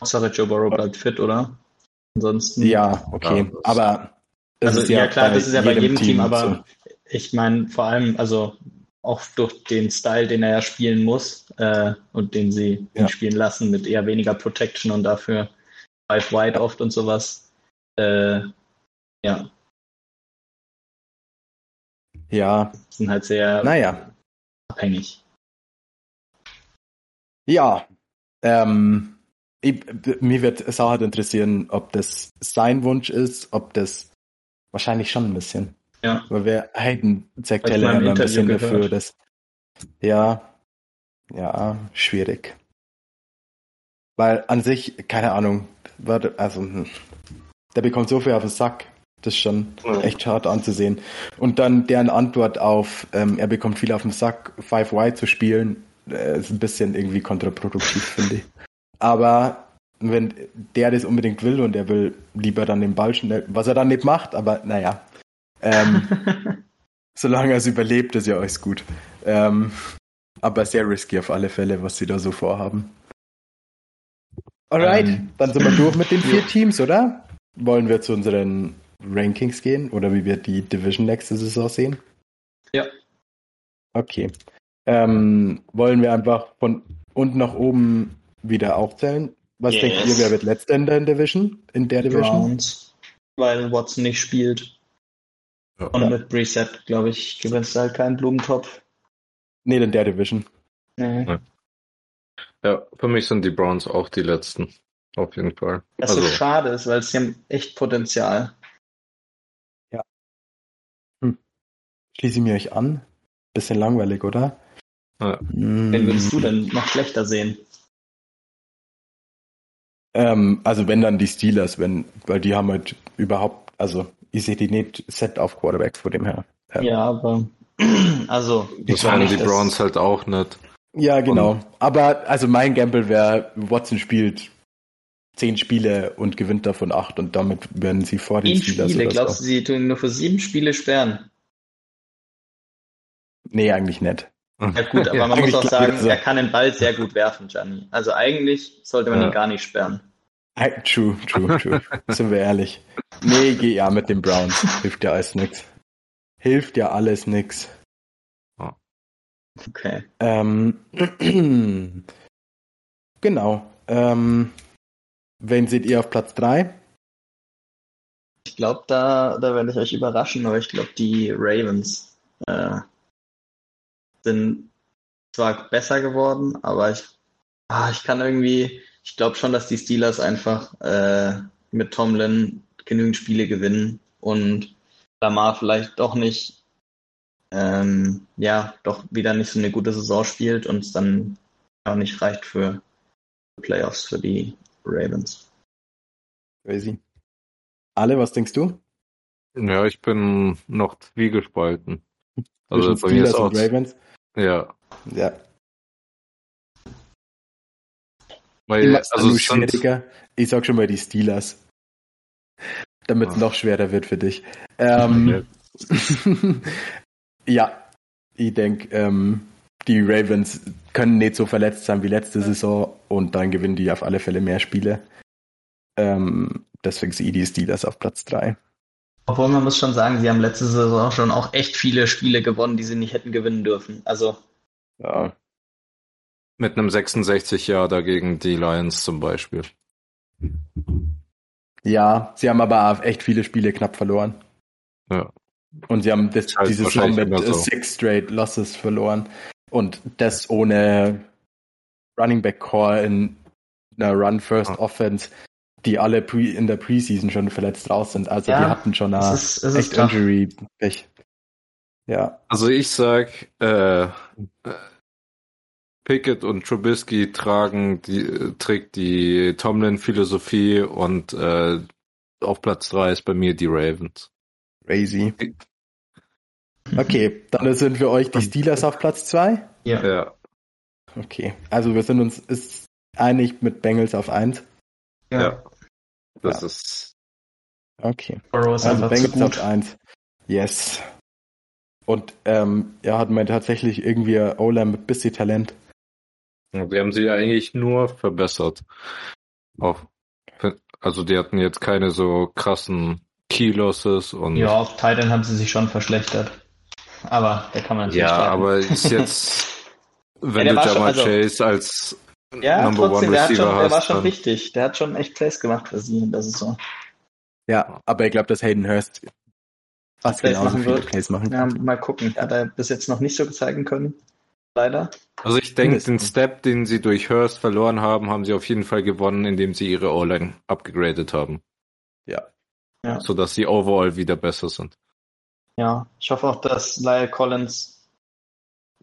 Hauptsache Joe Burrow bleibt fit, oder?
Ansonsten. Ja, okay. Ja, aber
also ja, ja, klar, das ist ja bei jedem Team, Team aber so. ich meine vor allem, also auch durch den Style, den er ja spielen muss äh, und den sie ja. spielen lassen mit eher weniger Protection und dafür Five Wide oft und sowas. Äh, ja,
ja.
Sind halt sehr
naja.
abhängig.
Ja. Ähm, ich, mir wird es auch halt interessieren, ob das sein Wunsch ist, ob das wahrscheinlich schon ein bisschen.
Ja.
Weil wir Hayden sagt Taylor immer ein bisschen gehört. dafür, dass ja, ja, schwierig. Weil an sich, keine Ahnung, also hm, der bekommt so viel auf den Sack. Das ist schon ja. echt hart anzusehen. Und dann deren Antwort auf, ähm, er bekommt viel auf den Sack, 5 y zu spielen, äh, ist ein bisschen irgendwie kontraproduktiv, finde ich. Aber wenn der das unbedingt will und er will lieber dann den Ball schnell, was er dann nicht macht, aber naja. Ähm, solange er es überlebt, ist ja alles gut. Ähm, aber sehr risky auf alle Fälle, was sie da so vorhaben. Alright, ähm, dann sind wir durch mit den vier Teams, oder? Wollen wir zu unseren Rankings gehen oder wie wir die Division nächste Saison sehen?
Ja.
Okay. Ähm, wollen wir einfach von unten nach oben wieder aufzählen? Was yes. denkt ihr, wer wird letzter in der Division? In der Division? Browns,
weil Watson nicht spielt. Ja. Und mit Preset, glaube ich, gewinnt es halt keinen Blumentopf.
Nee, in der Division.
Nee. Ja.
Ja, für mich sind die Browns auch die letzten. Auf jeden Fall.
Was also, so schade ist, weil sie haben echt Potenzial.
Ja. Hm. Schließe ich mir euch an. Bisschen langweilig, oder?
Ja. Hm. Wen würdest du denn noch schlechter sehen?
Ähm, also wenn dann die Steelers, wenn, weil die haben halt überhaupt, also ich sehe die nicht set auf Quarterback vor dem her.
Ja, ja aber also
das waren die Browns halt auch nicht.
Ja, genau. Und, aber also mein Gamble wäre, Watson spielt zehn Spiele und gewinnt davon acht und damit werden sie vor den
Steelers. Spiele, glaubst du, sie tun nur für sieben Spiele sperren?
Nee, eigentlich nicht.
Ja gut, aber man muss auch sagen, er kann den Ball sehr gut werfen, Gianni. Also eigentlich sollte man ja. ihn gar nicht sperren.
True, true, true. Sind wir ehrlich. Nee, geh ja mit den Browns. Hilft ja alles nix. Hilft ja alles nix.
Okay.
Ähm, genau. Ähm, wen seht ihr auf Platz 3?
Ich glaube, da, da werde ich euch überraschen, aber ich glaube, die Ravens äh, sind zwar besser geworden, aber ich, ah, ich kann irgendwie, ich glaube schon, dass die Steelers einfach äh, mit Tomlin genügend Spiele gewinnen und Lamar vielleicht doch nicht, ähm, ja, doch wieder nicht so eine gute Saison spielt und es dann auch nicht reicht für Playoffs für die Ravens.
Crazy. Ale, was denkst du?
Ja, ich bin noch zwiegespalten.
Also bei mir ist auch, Ravens.
Ja.
Ja.
Weil, also
schwieriger. Ich sag schon mal die Steelers. Damit es ah. noch schwerer wird für dich. Ähm, ja, ich denke, ähm, die Ravens können nicht so verletzt sein wie letzte Saison und dann gewinnen die auf alle Fälle mehr Spiele. Ähm, deswegen sehe ich die Steelers auf Platz 3.
Obwohl man muss schon sagen, sie haben letzte Saison schon auch echt viele Spiele gewonnen, die sie nicht hätten gewinnen dürfen. Also.
Ja. Mit einem 66 Jahr dagegen die Lions zum Beispiel.
Ja, sie haben aber auch echt viele Spiele knapp verloren.
Ja.
Und sie haben das, das dieses Jahr mit so. Six Straight Losses verloren. Und das ohne Running Back Core in einer Run First ja. Offense die alle pre in der Preseason schon verletzt raus sind. Also ja, die hatten schon eine ist, echt Injury-Pech. Ja.
Also ich sag, äh, Pickett und Trubisky tragen die, trägt die Tomlin-Philosophie und äh, auf Platz 3 ist bei mir die Ravens.
Crazy. Okay, dann sind für euch die Steelers auf Platz 2?
Ja. ja.
Okay, also wir sind uns ist einig mit Bengals auf 1.
Ja. ja. Das ja. ist.
Okay. Burrow also Bengals auf 1. Yes. Und ähm, er hat mir tatsächlich irgendwie O-Line mit bisschen Talent.
Die haben sie ja eigentlich nur verbessert. Auf, also die hatten jetzt keine so krassen Key-Losses und.
Ja, auf Titan haben sie sich schon verschlechtert. Aber da kann man
Ja, aber ist jetzt, wenn ja, du Jamal also, Chase als
ja, Number trotzdem, One Receiver schon, der war schon wichtig. Der hat schon echt Plays gemacht für sie in der Saison.
Ja, aber ich glaube, dass Hayden Hurst
fast genauso machen viele wird. Plays machen Ja, mal gucken. Hat er bis jetzt noch nicht so zeigen können. Leider.
Also ich denke, den Step, den sie durch Hurst verloren haben, haben sie auf jeden Fall gewonnen, indem sie ihre O-Line abgegradet haben.
Ja.
ja. Sodass sie overall wieder besser sind.
Ja, ich hoffe auch, dass Lyle Collins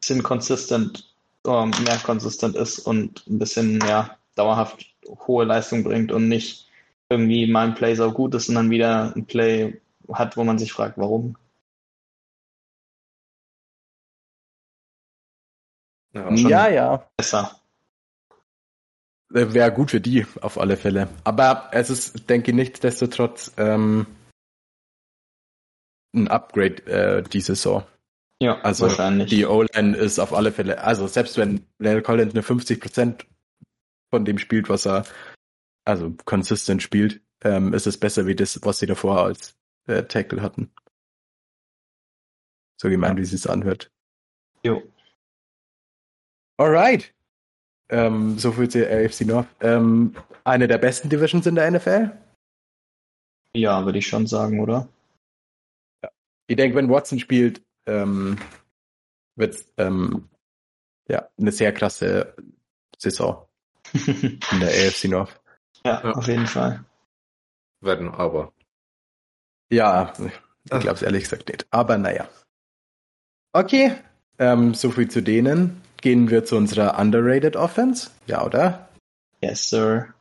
sind consistent ähm, mehr konsistent ist und ein bisschen ja, dauerhaft hohe Leistung bringt und nicht irgendwie mal ein Play so gut ist und dann wieder ein Play hat, wo man sich fragt, warum.
Ja, ja, ja.
Besser.
Äh, Wäre gut für die, auf alle Fälle. Aber es ist, denke ich, nichtsdestotrotz ähm, ein Upgrade äh, die Saison.
Ja,
also wahrscheinlich. Die O-Line ist auf alle Fälle, also selbst wenn Lyle Collins nur 50% von dem spielt, was er, also consistent spielt, ähm, ist es besser wie das, was sie davor als äh, Tackle hatten. So gemeint, ja. wie es anhört.
Jo.
Alright. Ähm, so viel zur AFC North. Ähm, eine der besten Divisions in der NFL?
Ja, würde ich schon sagen, oder?
Ja. Ich denke, wenn Watson spielt, ähm, wird ähm, ja eine sehr krasse Saison. in der AFC North.
Ja, ja, auf jeden Fall.
Werden aber.
Ja, ich glaube es ehrlich gesagt nicht. Aber naja. Okay, ähm, so viel zu denen. Gehen wir zu unserer underrated Offense. Ja, oder?
Yes, sir.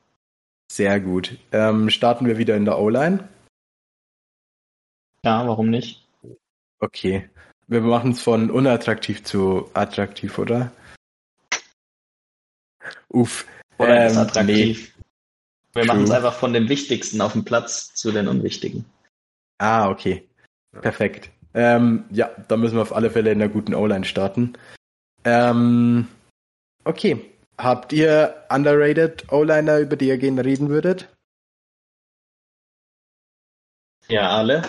Sehr gut. Ähm, starten wir wieder in der O-Line.
Ja, warum nicht?
Okay. Wir machen es von unattraktiv zu attraktiv, oder? Uff.
Oder ähm, ist attraktiv. Nee. Wir machen es einfach von dem Wichtigsten auf dem Platz zu den Unwichtigen.
Ah, okay. Perfekt. Ähm, ja, da müssen wir auf alle Fälle in einer guten O-Line starten. Ähm, okay. Habt ihr underrated O-Liner, über die ihr gerne reden würdet?
Ja, alle.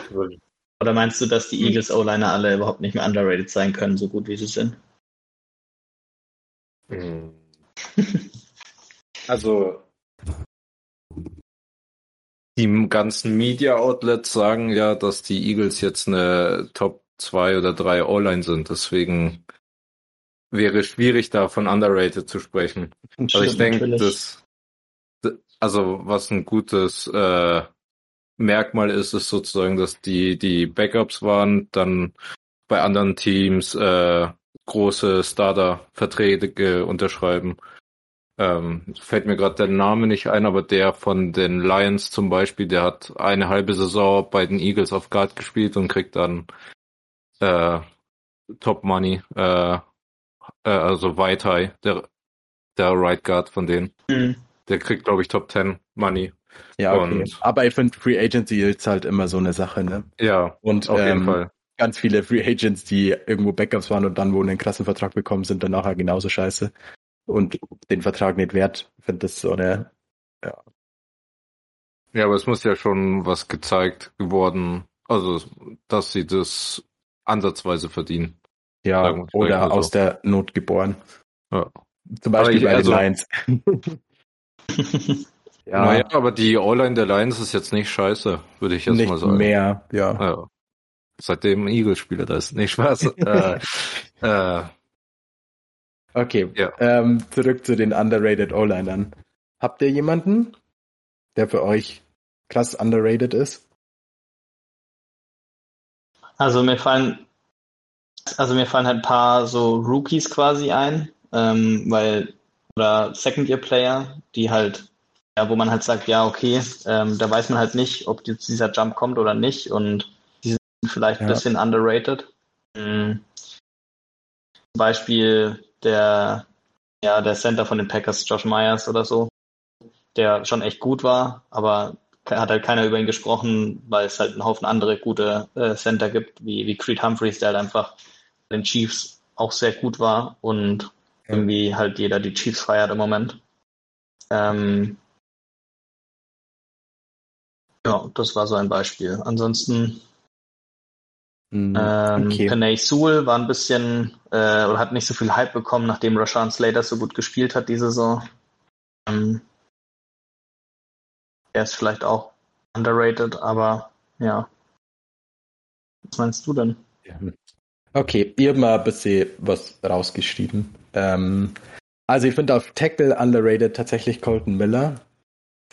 Oder meinst du, dass die Eagles O-Liner alle überhaupt nicht mehr underrated sein können, so gut wie sie sind?
Hm. also die ganzen Media Outlets sagen ja, dass die Eagles jetzt eine Top 2 oder 3 O-Line sind. Deswegen wäre schwierig, da von underrated zu sprechen. Stimmt, also ich denke, dass also was ein gutes äh, Merkmal ist, ist sozusagen, dass die die Backups waren, dann bei anderen Teams äh, große Starter-Verträge unterschreiben. Ähm, fällt mir gerade der Name nicht ein, aber der von den Lions zum Beispiel, der hat eine halbe Saison bei den Eagles auf Guard gespielt und kriegt dann äh, Top Money. Äh, äh, also White der, der Right Guard von denen. Mhm. Der kriegt, glaube ich, Top 10 Money.
Ja, okay. Und, Aber ich finde, Free Agency ist halt immer so eine Sache, ne?
Ja,
und, auf ähm, jeden Fall. Ganz viele Free Agents, die irgendwo Backups waren und dann, wo einen krassen Vertrag bekommen, sind dann nachher genauso scheiße. Und den Vertrag nicht wert. Ich finde das so eine, ja.
Ja, aber es muss ja schon was gezeigt geworden, also, dass sie das ansatzweise verdienen.
Ja, oder aus so. der Not geboren.
Ja.
Zum Beispiel ich, bei also, den Lions.
ja. Naja, aber die O-Line der Lions ist jetzt nicht scheiße, würde ich jetzt
nicht
mal sagen.
mehr, ja.
ja. Seitdem Eagles-Spieler da ist. Nicht Spaß. äh, äh,
okay, ja. ähm, zurück zu den underrated O-Linern. Habt ihr jemanden, der für euch krass underrated ist?
Also mir fallen also mir fallen halt ein paar so Rookies quasi ein, ähm, weil, oder Second-Year-Player, die halt, ja, wo man halt sagt, ja, okay, ähm, da weiß man halt nicht, ob jetzt dieser Jump kommt oder nicht und die sind vielleicht ja. ein bisschen underrated. Mhm. Zum Beispiel der, ja, der Center von den Packers, Josh Myers oder so, der schon echt gut war, aber hat halt keiner über ihn gesprochen, weil es halt einen Haufen andere gute äh, Center gibt, wie, wie Creed Humphreys, der halt einfach den Chiefs auch sehr gut war und irgendwie halt jeder die Chiefs feiert im Moment. Ähm, ja, das war so ein Beispiel. Ansonsten mm, ähm, okay. Panay Sewell war ein bisschen äh, oder hat nicht so viel Hype bekommen, nachdem Rashawn Slater so gut gespielt hat diese Saison. Ähm, er ist vielleicht auch underrated, aber ja. Was meinst du denn?
Okay, ihr habt mal ein bisschen was rausgeschrieben. Ähm, also ich finde auf Tackle underrated tatsächlich Colton Miller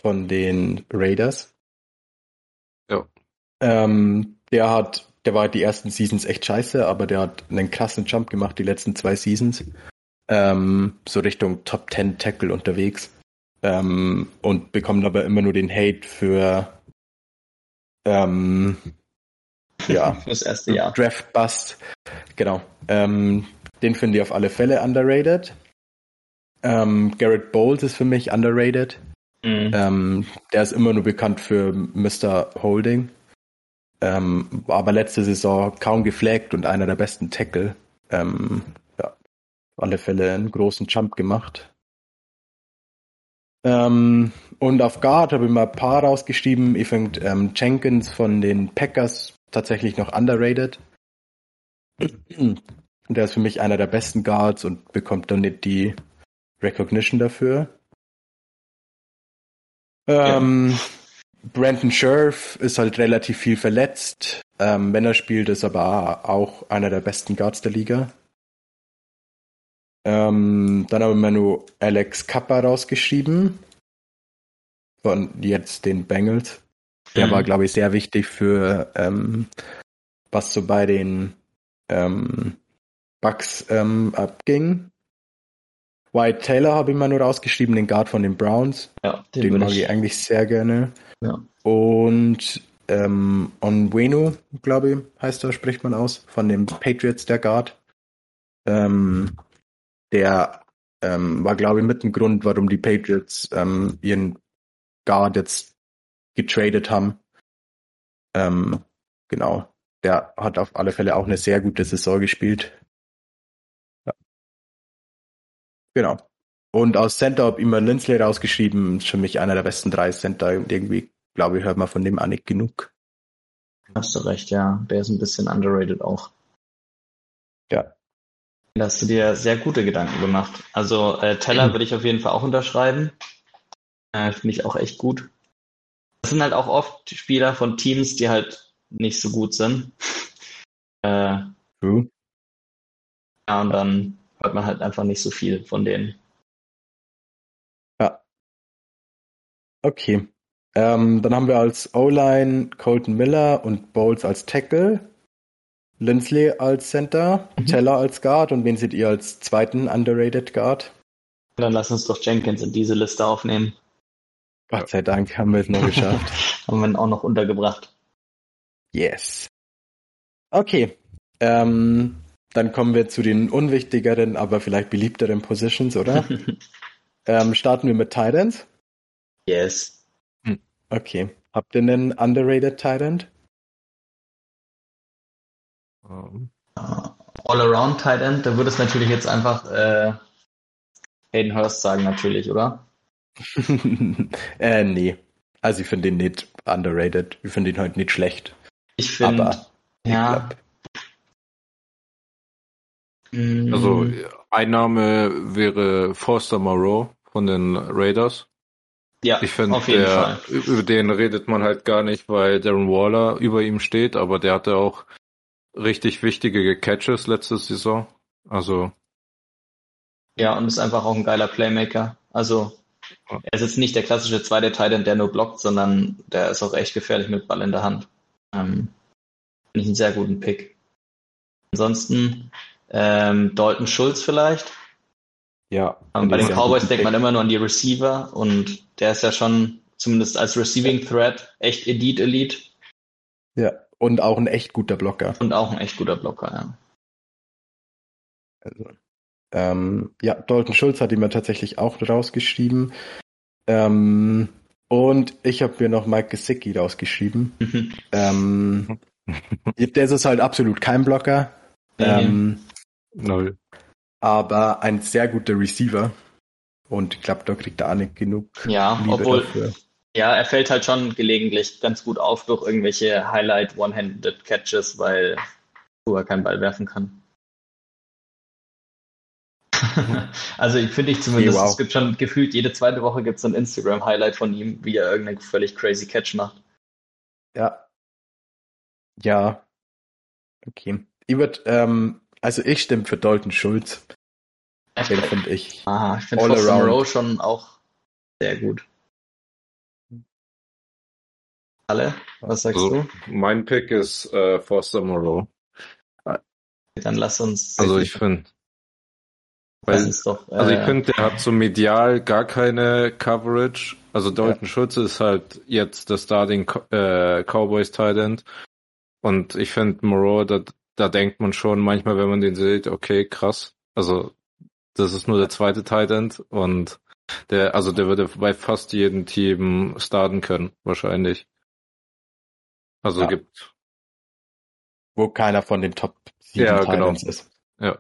von den Raiders.
Ja.
Ähm, der hat, der war die ersten Seasons echt scheiße, aber der hat einen krassen Jump gemacht die letzten zwei Seasons. Ähm, so Richtung Top 10 Tackle unterwegs. Ähm, und bekommt aber immer nur den Hate für ähm, ja,
das erste Jahr.
Draft Bust. Genau. Ähm, den finde ich auf alle Fälle underrated. Ähm, Garrett Bowles ist für mich underrated. Mhm. Ähm, der ist immer nur bekannt für Mr. Holding. Ähm, war aber letzte Saison kaum geflaggt und einer der besten Tackle. Ähm, ja, auf alle Fälle einen großen Jump gemacht. Ähm, und auf Guard habe ich mal ein paar rausgeschrieben. Ich finde ähm, Jenkins von den Packers tatsächlich noch underrated. Und der ist für mich einer der besten Guards und bekommt dann nicht die Recognition dafür. Ähm, ja. Brandon Scherf ist halt relativ viel verletzt. Ähm, wenn er spielt, ist aber auch einer der besten Guards der Liga. Ähm, dann haben wir nur Alex Kappa rausgeschrieben. Von jetzt den Bengals. Der mhm. war, glaube ich, sehr wichtig für ähm, was so bei den ähm, Bugs ähm, abging. White Taylor habe ich mal nur rausgeschrieben, den Guard von den Browns. Ja, den, den mag ich, ich eigentlich sehr gerne. Ja. Und ähm, Onwenu, glaube ich, heißt er, spricht man aus, von den Patriots, der Guard. Ähm, der ähm, war, glaube ich, mit ein Grund, warum die Patriots ähm, ihren Guard jetzt getradet haben. Ähm, genau. Der hat auf alle Fälle auch eine sehr gute Saison gespielt. Genau. Und aus Center habe ich immer Lindsley rausgeschrieben. Ist für mich einer der besten drei Center. Und irgendwie, glaube ich, hört man von dem auch nicht genug.
Hast du recht, ja. Der ist ein bisschen underrated auch.
Ja.
Da hast du dir sehr gute Gedanken gemacht. Also äh, Teller mhm. würde ich auf jeden Fall auch unterschreiben. Äh, Finde ich auch echt gut. Das sind halt auch oft Spieler von Teams, die halt nicht so gut sind. Äh, mhm. Ja, und dann hört man halt einfach nicht so viel von denen.
Ja. Okay. Ähm, dann haben wir als O-Line Colton Miller und Bowles als Tackle. Lindsley als Center, mhm. Teller als Guard und wen seht ihr als zweiten underrated Guard?
Dann lass uns doch Jenkins in diese Liste aufnehmen.
Gott sei Dank haben wir es noch geschafft.
haben wir ihn auch noch untergebracht.
Yes. Okay. Ähm, dann kommen wir zu den unwichtigeren, aber vielleicht beliebteren Positions, oder? ähm, starten wir mit Titans.
Yes.
Hm. Okay. Habt ihr einen underrated Titan?
Um. Uh, All-Around Tight End, da würde es natürlich jetzt einfach äh, Hayden Hurst sagen, natürlich, oder?
äh, nee. Also ich finde ihn nicht underrated. Ich finde ihn halt nicht schlecht.
Ich finde, ja.
Mm. Also ein Name wäre Forster Moreau von den Raiders. Ja, ich finde, über den redet man halt gar nicht, weil Darren Waller über ihm steht, aber der hatte auch richtig wichtige Catches letzte Saison. Also.
Ja, und ist einfach auch ein geiler Playmaker. Also, er ist jetzt nicht der klassische zweite Titan, der nur blockt, sondern der ist auch echt gefährlich mit Ball in der Hand. Ähm, Finde ich einen sehr guten Pick. Ansonsten, ähm, Dalton Schulz vielleicht.
Ja.
Ähm, bei den Cowboys denkt man immer nur an die Receiver und der ist ja schon zumindest als Receiving Threat echt Elite Elite.
Ja, und auch ein echt guter Blocker.
Und auch ein echt guter Blocker, ja.
Also, ähm, ja, Dalton Schulz hat ihn mir tatsächlich auch rausgeschrieben. Ähm, und ich habe mir noch Mike Gesicki rausgeschrieben. Mhm. ähm, der ist halt absolut kein Blocker. Ähm,
Null.
Aber ein sehr guter Receiver. Und ich glaube, da kriegt er auch nicht genug.
Ja, Liebe obwohl, dafür. Ja, er fällt halt schon gelegentlich ganz gut auf durch irgendwelche Highlight One-Handed Catches, weil er keinen Ball werfen kann. also ich finde ich zumindest, hey, wow. es gibt schon gefühlt jede zweite Woche gibt es ein Instagram-Highlight von ihm, wie er irgendeinen völlig crazy Catch macht.
Ja. Ja. Okay. Ich würde, ähm, also ich stimme für Dalton Schulz. Den finde ich.
Aha, ich finde Foster Rowe schon auch sehr gut alle. Was sagst also, du?
Mein Pick ist äh, Forster Moreau.
Dann lass uns.
Also ich finde. Weil, doch, äh, also ich finde, der hat so medial gar keine Coverage. Also Dalton ja. Schulze ist halt jetzt der Starting äh, Cowboys Tight Und ich finde Moreau, da, da denkt man schon manchmal, wenn man den sieht, okay, krass. Also das ist nur der zweite Tight und der, also der würde bei fast jedem Team starten können, wahrscheinlich. Also ja. gibt.
Wo keiner von den Top 7
ja, genau. ist. Ja.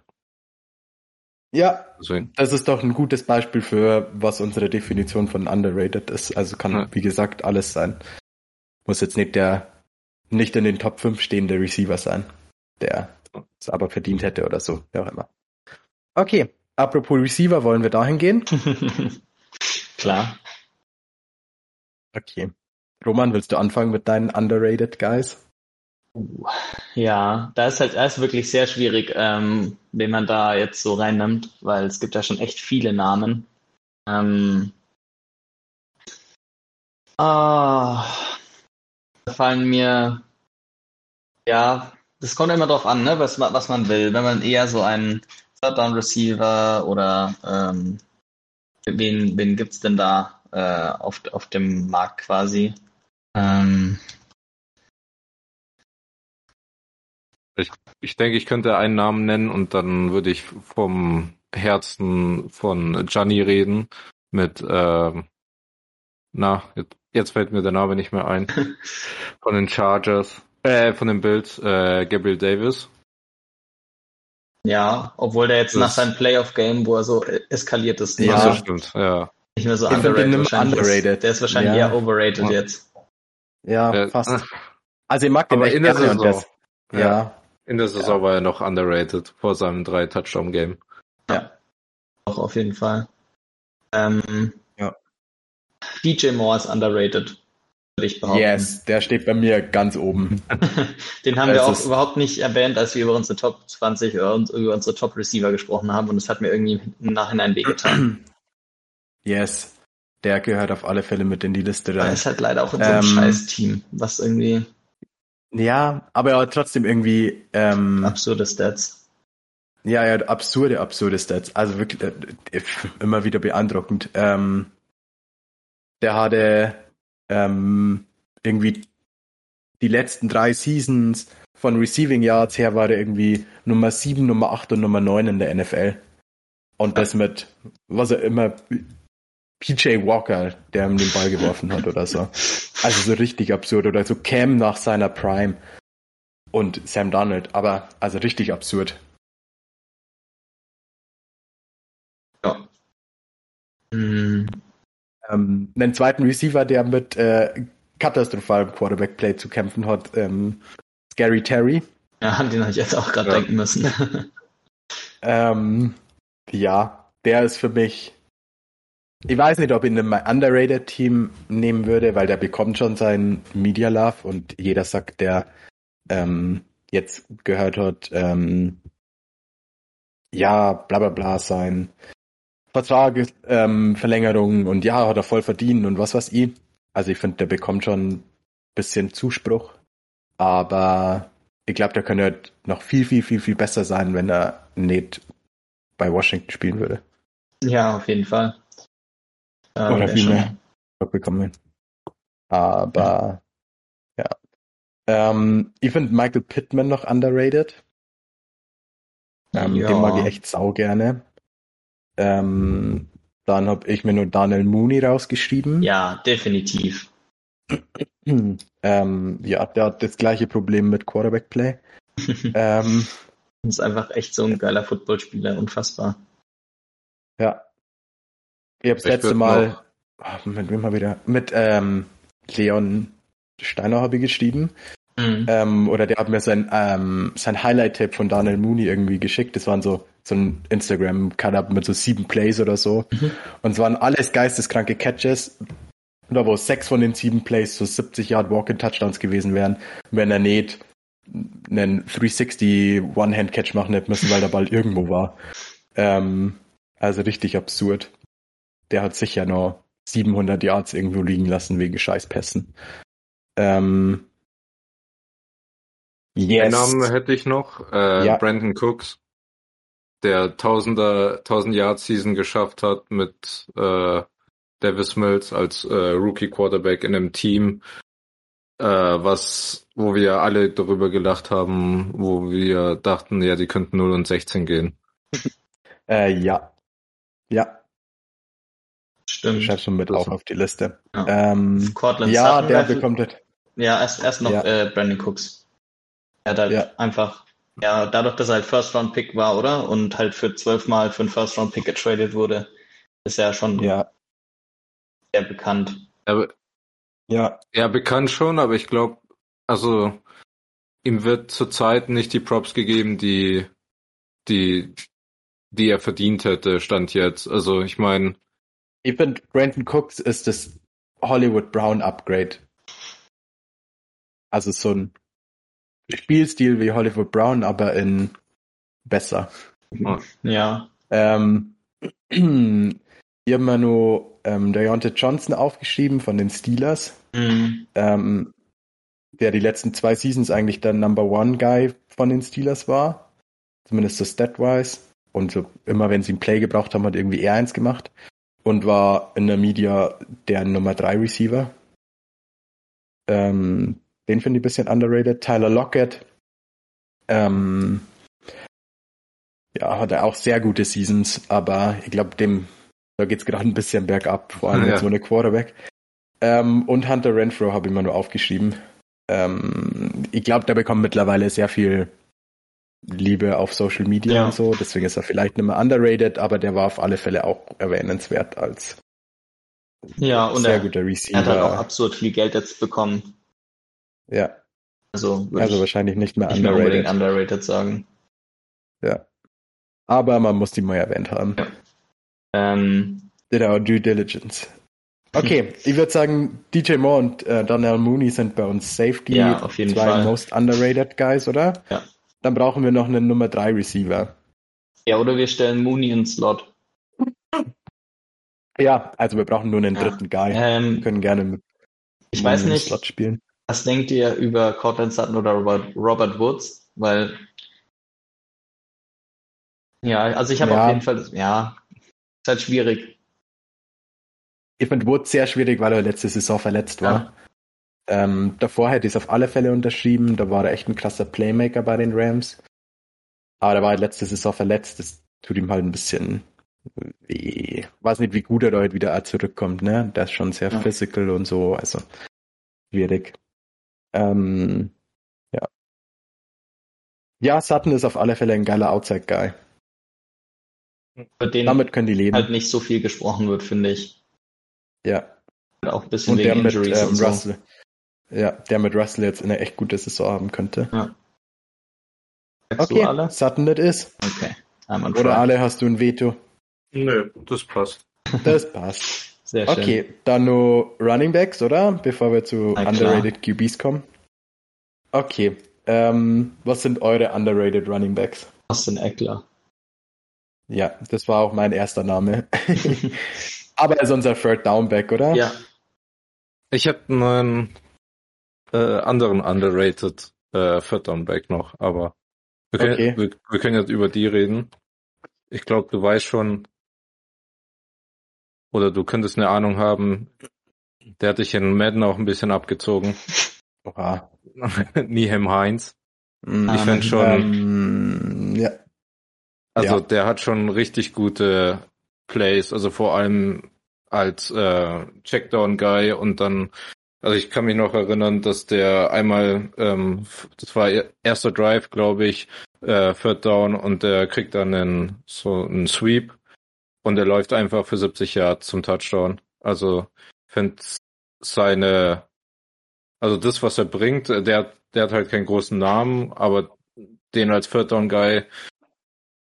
Ja, Deswegen. das ist doch ein gutes Beispiel für, was unsere Definition von underrated ist. Also kann, ja. wie gesagt, alles sein. Muss jetzt nicht der, nicht in den Top 5 stehende Receiver sein, der es aber verdient hätte oder so, wie auch immer. Okay, apropos Receiver, wollen wir dahin gehen?
Klar.
Okay. Roman, willst du anfangen mit deinen underrated Guys?
Uh, ja, da ist halt ist wirklich sehr schwierig, ähm, wen man da jetzt so reinnimmt, weil es gibt ja schon echt viele Namen. Ähm, ah, da fallen mir, ja, das kommt immer drauf an, ne, was, was man will. Wenn man eher so einen Third Down Receiver oder ähm, wen, wen gibt's denn da äh, auf, auf dem Markt quasi? Ähm,
Ich, ich denke, ich könnte einen Namen nennen und dann würde ich vom Herzen von Gianni reden mit, äh, na, jetzt, jetzt fällt mir der Name nicht mehr ein. von den Chargers, äh, von den Bills, äh, Gabriel Davis.
Ja, obwohl der jetzt das nach seinem Playoff-Game, wo er so eskaliert ist,
ja, das stimmt, ja.
Nicht mehr so underrated, underrated. Ist, der ist wahrscheinlich ja. eher overrated ja. jetzt.
Ja, äh, fast. Also ich mag den
aber in der Saison.
ja.
In der Saison ja. war er noch underrated vor seinem drei Touchdown Game.
Ja, auch auf jeden Fall. Ähm,
ja.
DJ Moore ist underrated, würde ich behaupten.
Yes, der steht bei mir ganz oben.
Den haben wir auch überhaupt nicht erwähnt, als wir über unsere Top 20 und über unsere Top Receiver gesprochen haben und es hat mir irgendwie im Nachhinein wehgetan.
Yes, der gehört auf alle Fälle mit in die Liste
rein. Er ist halt leider auch in so einem ähm, Scheiß-Team, was irgendwie
ja, aber trotzdem irgendwie. Ähm,
absurde Stats.
Ja, ja, absurde, absurde Stats. Also wirklich äh, immer wieder beeindruckend. Ähm, der hatte ähm, irgendwie die letzten drei Seasons von Receiving Yards her war der irgendwie Nummer 7, Nummer 8 und Nummer 9 in der NFL. Und das mit, was er immer PJ Walker, der ihm den Ball geworfen hat oder so. Also so richtig absurd. Oder so Cam nach seiner Prime. Und Sam Donald. Aber also richtig absurd. Ähm, einen zweiten Receiver, der mit äh, katastrophalem Quarterback-Play zu kämpfen hat, ähm, Scary Terry.
Ja, an den habe ich jetzt auch gerade ja. denken müssen.
ähm, ja, der ist für mich ich weiß nicht, ob ich ihn in mein underrated Team nehmen würde, weil der bekommt schon seinen Media Love und jeder sagt, der ähm, jetzt gehört hat, ähm, ja, bla bla bla, sein Vertrag, ähm, Verlängerung und ja, hat er voll verdient und was weiß ich. Also ich finde, der bekommt schon ein bisschen Zuspruch, aber ich glaube, der könnte halt noch viel, viel, viel, viel besser sein, wenn er nicht bei Washington spielen würde.
Ja, auf jeden Fall.
Ähm, Oder viel mehr bekommen. Aber ja. Ähm, ich finde Michael Pittman noch underrated. Ähm, ja. Den mag ich echt sau gerne. Ähm, dann habe ich mir nur Daniel Mooney rausgeschrieben.
Ja, definitiv.
ähm, ja, der hat das gleiche Problem mit Quarterback Play.
ähm, das ist einfach echt so ein geiler Footballspieler, unfassbar.
Ja, ich habe das letzte Mal, oh, mit wem mal wieder, mit ähm, Leon Steiner habe ich geschrieben. Mhm. Ähm, oder der hat mir sein, ähm, sein Highlight-Tape von Daniel Mooney irgendwie geschickt. Das waren so, so ein Instagram-Cut-Up mit so sieben Plays oder so. Mhm. Und es waren alles geisteskranke Catches. Da wo sechs von den sieben Plays so 70 Yard Walk-in-Touchdowns gewesen wären, wenn er nicht einen 360 One-Hand-Catch machen hätte müssen, weil der Ball irgendwo war. Ähm, also richtig absurd der hat sicher noch 700 Yards irgendwo liegen lassen wegen Scheißpässen. Ähm,
yes. Einen Namen hätte ich noch, äh, ja. Brandon Cooks, der Tausender, 1000 Yard Season geschafft hat mit äh, Davis Mills als äh, Rookie Quarterback in einem Team, äh, was, wo wir alle darüber gelacht haben, wo wir dachten, ja, die könnten 0 und 16 gehen.
äh, ja. Ja,
Stimmt.
Schreibst du mit auch auf die Liste.
Ja,
ähm, ja der bekommt das.
Ja, erst, erst noch ja. äh, Brandon Cooks. Er hat halt ja. einfach, ja, dadurch, dass er halt First-Round-Pick war, oder? Und halt für zwölfmal für einen First-Round-Pick getradet wurde, ist er schon
ja.
sehr bekannt.
Aber, ja. Ja, bekannt schon, aber ich glaube, also ihm wird zurzeit nicht die Props gegeben, die, die, die er verdient hätte, stand jetzt. Also ich meine,
ich finde, Brandon Cooks ist das Hollywood Brown Upgrade. Also so ein Spielstil wie Hollywood Brown, aber in besser.
Ja.
Ähm, hier haben wir nur ähm, Deontay Johnson aufgeschrieben von den Steelers,
Mhm.
ähm, der die letzten zwei Seasons eigentlich der Number One Guy von den Steelers war. Zumindest so stat-wise. Und so immer wenn sie einen Play gebraucht haben, hat irgendwie er eins gemacht. Und war in der Media der Nummer drei Receiver. Ähm, den finde ich ein bisschen underrated. Tyler Lockett. Ähm, ja, hat er auch sehr gute Seasons, aber ich glaube, dem, da geht's gerade ein bisschen bergab, vor allem
Ja.
jetzt ohne Quarterback. Ähm, und Hunter Renfro habe ich mir nur aufgeschrieben. Ähm, ich glaube, der bekommt mittlerweile sehr viel Liebe auf Social Media
Ja.
und so, deswegen ist er vielleicht nicht mehr underrated, aber der war auf alle Fälle auch erwähnenswert als
Ja, und
sehr
er,
guter
er
Receiver.
hat halt auch absurd viel Geld jetzt bekommen.
Ja,
Also
also
ich
wahrscheinlich nicht mehr
nicht mehr unbedingt
underrated.
underrated sagen.
Ja. Aber man muss die mal erwähnt haben.
Ähm,
Did our due diligence. Okay, ich würde sagen, DJ Moore und äh, Donnell Mooney sind bei uns Safety,
Ja, auf jeden
zwei
Fall.
most underrated Guys, oder?
Ja.
Dann brauchen wir noch einen Nummer 3 Receiver.
ja, oder wir stellen Mooney ins Slot.
Ja, also wir brauchen nur einen
Ja.
dritten Guy. Wir
Ähm,
können gerne mit
ich weiß
Mooney im
nicht,
Slot spielen.
Was denkt ihr über Cortland Sutton oder Robert, Robert Woods? Weil ja, also ich habe
Ja.
auf jeden Fall, ja, ist halt schwierig.
Ich finde Woods sehr schwierig, weil er letzte Saison verletzt war. Ähm, davor hätte ich es auf alle Fälle unterschrieben. Da war er echt ein krasser Playmaker bei den Rams. Aber da war er letzte Saison verletzt. Das tut ihm halt ein bisschen weh. Weiß nicht, wie gut er da heute wieder zurückkommt, ne? Der ist schon sehr
Ja.
physical und so. Also schwierig. Ähm, ja. Ja, Sutton ist auf alle Fälle ein geiler Outside-Guy. Damit können die leben.
halt nicht so viel gesprochen wird, finde ich.
ja.
Auch ein bisschen
Und der
wegen
mit
Injuries
ähm,
und so.
Russell. Ja, der mit Russell jetzt eine echt gute Saison haben könnte.
Sagst
Okay,
du alle?
Sutton das ist.
Okay.
Oder alle hast du ein Veto.
Nö, das passt.
Das passt.
Sehr schön.
Okay, dann nur Running Backs, oder? Bevor wir zu
Na klar.
underrated QBs kommen. Okay, ähm, was sind eure underrated Running Backs?
Austin Eckler.
Ja, das war auch mein erster Name. Aber er ist unser Third Downback, oder?
ja,
Ich habe einen äh, anderen underrated äh, Third Down Back noch, aber wir können,
Okay.
wir, wir können jetzt über die reden. Ich glaube, du weißt schon, oder du könntest eine Ahnung haben, der hat dich in Madden auch ein bisschen abgezogen.
Oha.
Niehem Heinz.
Mm,
Ich fänd schon-
Ähm, ja.
Also
Ja.
der hat schon richtig gute Plays, also vor allem als äh, Checkdown-Guy und dann, also ich kann mich noch erinnern, dass der einmal, ähm, das war erster Drive, glaube ich, äh, Third Down und der kriegt dann einen, so einen Sweep und der läuft einfach für 70 Yards zum Touchdown. Also ich finde seine, also das, was er bringt, der, der hat halt keinen großen Namen, aber den als Third Down Guy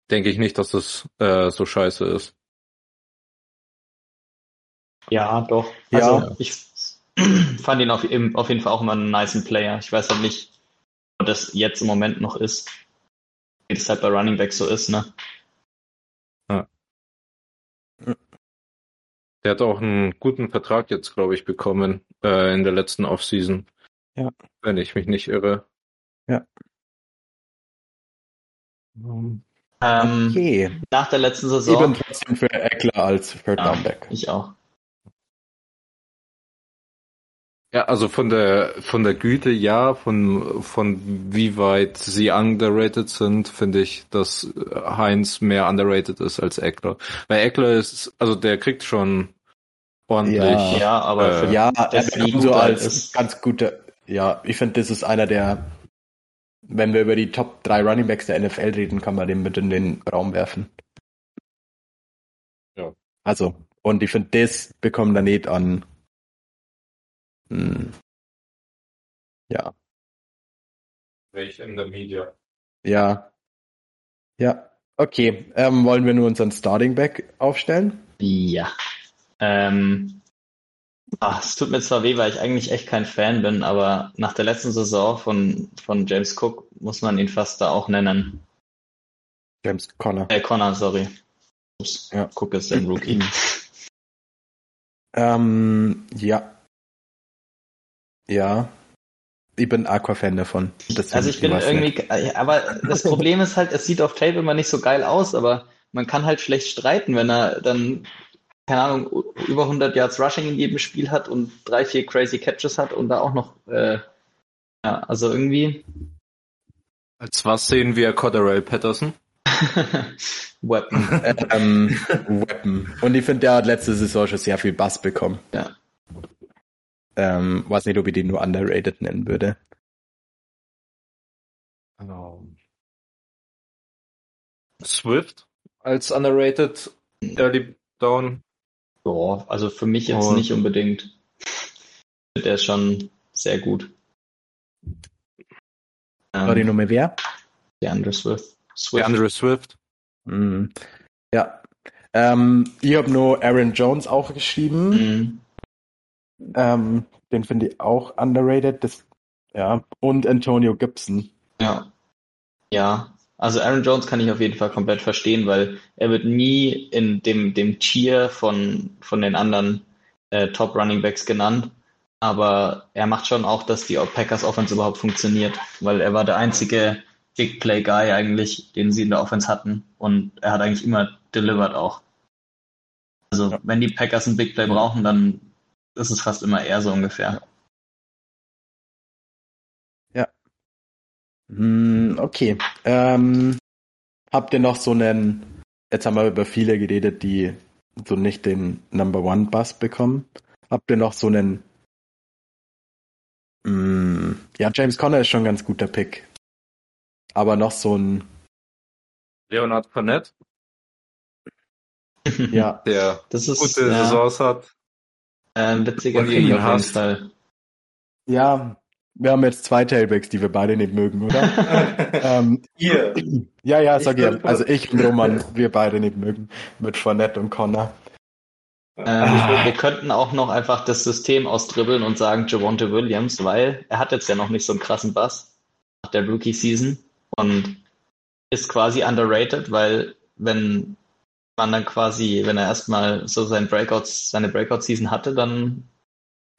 denke ich nicht, dass das äh, so scheiße ist.
ja, doch.
Ja.
Also ich fand ihn auf, auf jeden Fall auch immer einen niceen Player. Ich weiß halt nicht, ob das jetzt im Moment noch ist. Wie das halt bei Running Back so ist, ne?
Der hat auch einen guten Vertrag jetzt, glaube ich, bekommen äh, in der letzten Offseason.
Ja.
Wenn ich mich nicht irre.
Ja.
Ähm,
Ähm,
Okay.
Nach der letzten
Ich
Saison.
bin trotzdem für Eckler als Third
Ja,
Downback.
ich auch.
Ja, also von der von der Güte ja, von von wie weit sie underrated sind, finde ich, dass Heinz mehr underrated ist als Eckler. Weil Eckler ist, also der kriegt schon ordentlich.
Ja.
Ja, aber
Äh,
Ja,
gut
so als
ist.
ganz guter. Ja, ich finde, das ist einer der, wenn wir über die Top 3 Runningbacks der NFL reden, kann man den mit in den Raum werfen.
Ja.
Also, und ich finde, das bekommt er nicht an. Hm, ja,
Welch in der Media.
ja. Ja. Okay, ähm, wollen wir nur unseren Starting Back aufstellen?
Ja. Ähm, Ach, es tut mir zwar weh, weil ich eigentlich echt kein Fan bin, aber nach der letzten Saison von, von James Cook muss man ihn fast da auch nennen.
James Connor.
Äh, Connor, sorry. Ups, ja. Cook ist ein Rookie.
ähm, ja. Ja. Ich bin Aqua-Fan davon.
also ich bin irgendwie. Äh, aber das Problem ist halt, es sieht auf Tape immer nicht so geil aus, aber man kann halt schlecht streiten, wenn er dann keine Ahnung, über 100 Yards Rushing in jedem Spiel hat und drei, vier crazy Catches hat und da auch noch, äh, ja, also irgendwie.
Als was sehen wir Cotterell Patterson?
Weapon. ähm, Weapon. Und ich finde, der hat letzte Saison schon sehr viel Bass bekommen.
Ja.
Ähm, weiß nicht, ob ich den nur underrated nennen würde.
Um. Swift als underrated Early Down
ja, also für mich jetzt oh. nicht unbedingt. Der ist schon sehr gut.
War die Nummer wer?
Der Andre Swift.
Swift. Der Andre Swift.
Mhm. Ja. Ähm, ich habe nur Aaron Jones auch geschrieben. Mhm. Ähm, den finde ich auch underrated. Das, ja. Und Antonio Gibson.
Ja. Ja. Also Aaron Jones kann ich auf jeden Fall komplett verstehen, weil er wird nie in dem, dem Tier von, von den anderen äh, Top Running Backs genannt. Aber er macht schon auch, dass die Packers Offense überhaupt funktioniert, weil er war der einzige Big Play Guy eigentlich, den sie in der Offense hatten. Und er hat eigentlich immer delivered auch. Also ja. wenn die Packers ein Big Play brauchen, dann ist es fast immer er so ungefähr.
Hm, okay. Ähm, habt ihr noch so einen, jetzt haben wir über viele geredet, die so nicht den Number One Bus bekommen. Habt ihr noch so einen, mh, hm, ja, James Conner ist schon ein ganz guter Pick. Aber noch so ein
Leonard Fournette.
ja.
Der
das ist,
gute ja, Saisons hat.
Ein witziger Pick auf jeden Fall.
Ja, wir haben jetzt zwei Tailbacks, die wir beide nicht mögen, oder?
ähm, Ihr?
Ja, ja, sag ich. Also ich und Roman, wir beide nicht mögen. Mit Fournette und Connor.
Ähm, ah. Wir könnten auch noch einfach das System austribbeln und sagen Javonte Williams, weil er hat jetzt ja noch nicht so einen krassen Bass nach der Rookie-Season und ist quasi underrated, weil wenn man dann quasi, wenn er erstmal so sein Breakouts, seine Breakout-Season hatte, dann,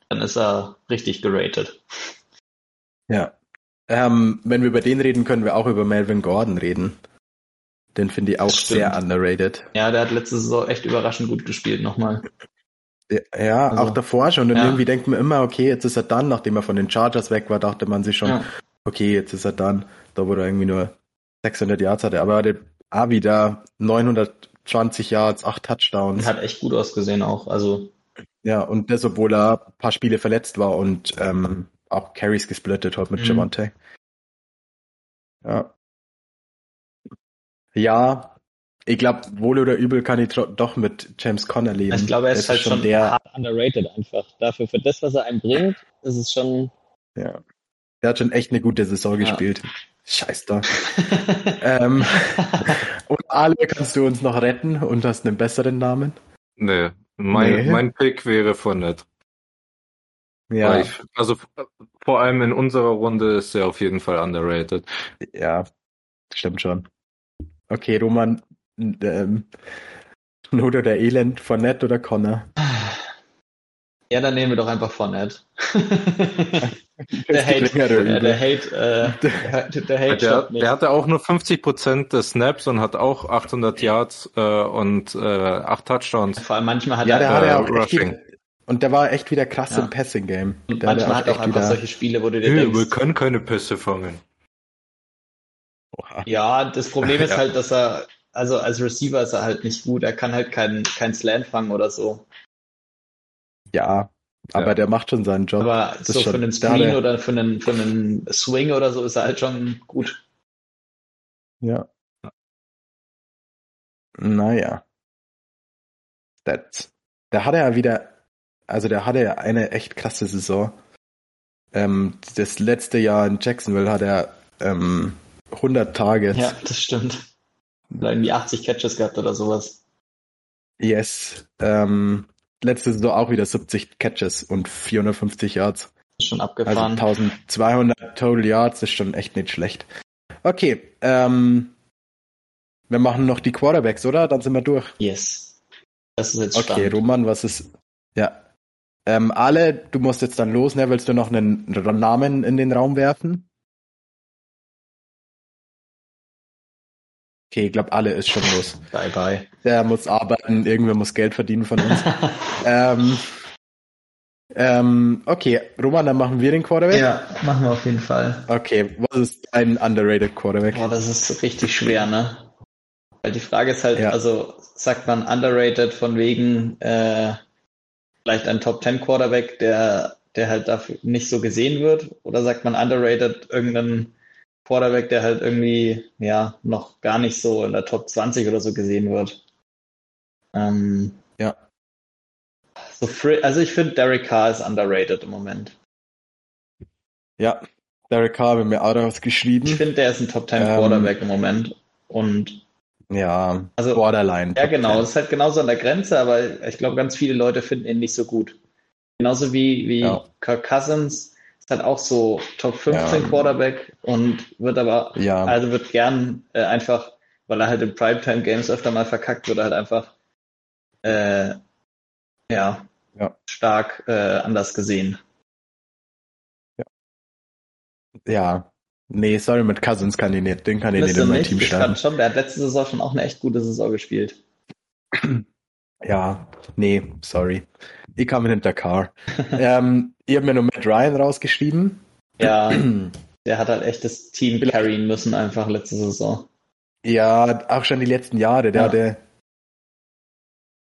dann ist er richtig geratet.
Ja. Ähm, wenn wir über den reden, können wir auch über Melvin Gordon reden. Den finde ich auch sehr underrated.
Ja, der hat letzte Saison echt überraschend gut gespielt nochmal.
Ja, also, auch davor schon. Und ja. irgendwie denkt man immer, okay, jetzt ist er dann, nachdem er von den Chargers weg war, dachte man sich schon, ja. okay, jetzt ist er dann, da wo er irgendwie nur 600 Yards hatte. Aber er hatte auch wieder 920 Yards, 8 Touchdowns.
Hat echt gut ausgesehen auch, also.
Ja, und das, obwohl er ein paar Spiele verletzt war und ähm, auch Carries gesplittet hat mit mhm. Javante. Ja. Ja, ich glaube, wohl oder übel kann ich doch mit James Conner leben.
Ich glaube, er ist, ist halt schon der hart underrated einfach. Dafür, für das, was er einem bringt, ist es schon.
Ja. Er hat schon echt eine gute Saison ja. gespielt. Scheiß da. ähm, und Ale, kannst du uns noch retten und hast einen besseren Namen?
Nee, mein, nee. mein Pick wäre von nett. Ja. Ich, also vor allem in unserer Runde ist er auf jeden Fall underrated.
Ja, stimmt schon. Okay, Roman, ähm, Not oder Elend, Fournette oder Connor?
Ja, dann nehmen wir doch einfach Fournette. der Hate, der, der Hate, äh,
der, der Hate der, der hatte auch nur 50% des Snaps und hat auch 800 Yards äh, und äh, 8 Touchdowns.
Vor allem manchmal hat
ja, er, der hat ja auch Rushing. Und der war echt wieder krass ja. im Passing-Game.
Und der manchmal hat er auch einfach solche Spiele, wo du dir
hey, denkst... Wir können keine Pässe fangen.
Oha. Ja, das Problem ist ja. halt, dass er, also als Receiver ist er halt nicht gut. Er kann halt keinen kein Slant fangen oder so.
Ja, aber ja. der macht schon seinen Job.
Aber das so für einen Screen oder für einen, für einen Swing oder so ist er halt schon gut.
Ja. Naja. Das, da hat er ja wieder also der hatte ja eine echt krasse Saison. Ähm, das letzte Jahr in Jacksonville hat er ähm, 100 Targets.
Ja, das stimmt. Oder irgendwie 80 Catches gehabt oder sowas.
Yes. Ähm, letzte Saison auch wieder 70 Catches und 450 Yards.
Schon abgefahren.
Also 1200 Total Yards ist schon echt nicht schlecht. Okay, ähm, wir machen noch die Quarterbacks, oder? Dann sind wir durch.
Yes. Das ist jetzt
Okay,
spannend.
Roman, was ist. Ja. Ähm, alle, du musst jetzt dann los, ne? Willst du noch einen Namen in den Raum werfen? Okay, ich glaube, alle ist schon los.
Bye bye.
Der muss arbeiten, irgendwer muss Geld verdienen von uns. ähm, ähm, okay, Roman, dann machen wir den Quarterback.
ja, machen wir auf jeden Fall.
Okay, was ist ein underrated Quarterback?
Boah, das ist richtig schwer, ne? Weil die Frage ist halt,
Ja.
also sagt man underrated von wegen äh, vielleicht ein Top 10 Quarterback, der, der halt dafür nicht so gesehen wird, oder sagt man underrated irgendeinen Quarterback, der halt irgendwie ja noch gar nicht so in der Top 20 oder so gesehen wird? Ähm,
Ja.
So Fri- also ich finde Derek Carr ist underrated im Moment.
Ja, Derek Carr hat mir auch
Ich
rausgeschrieben.
finde, der ist ein Top 10
Ähm,
Quarterback im Moment. Und
Ja,
Also,
Borderline.
Ja, genau.
10.
Das ist halt genauso an der Grenze, aber ich glaube, ganz viele Leute finden ihn nicht so gut. Genauso wie, wie
Ja.
Kirk Cousins ist halt auch so Top 15
Ja.
Quarterback und wird aber,
Ja,
also wird gern äh, einfach, weil er halt in Primetime Games öfter mal verkackt, wird halt einfach äh, ja,
Ja.
stark äh, anders gesehen.
ja. Nee, sorry, mit Cousins kann ich nicht, den kann ich nicht in mein
nicht?
Team starten.
schon, der hat letzte Saison schon auch eine echt gute Saison gespielt.
Ja, nee, sorry. Ich kam hinter Carr. ähm, ich habe mir nur Matt Ryan rausgeschrieben.
Ja, der hat halt echt das Team carryen müssen einfach letzte Saison.
Ja, auch schon die letzten Jahre. Der
Ja.
hatte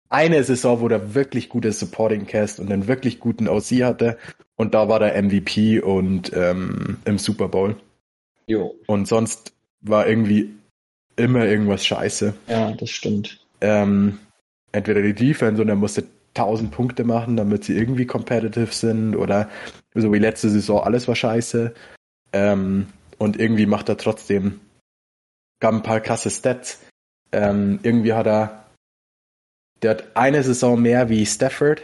eine Saison, wo der wirklich gutes Supporting Cast und einen wirklich guten OC hatte. Und da war der MVP und ähm, im Super Bowl.
Jo,
Und sonst war irgendwie immer irgendwas scheiße.
ja, das stimmt.
Ähm, entweder die Defense und er musste 1000 Punkte machen, damit sie irgendwie competitive sind oder so wie letzte Saison alles war scheiße. Ähm, und irgendwie macht er trotzdem gab ein paar krasse Stats. Ähm, irgendwie hat er der hat eine Saison mehr wie Stafford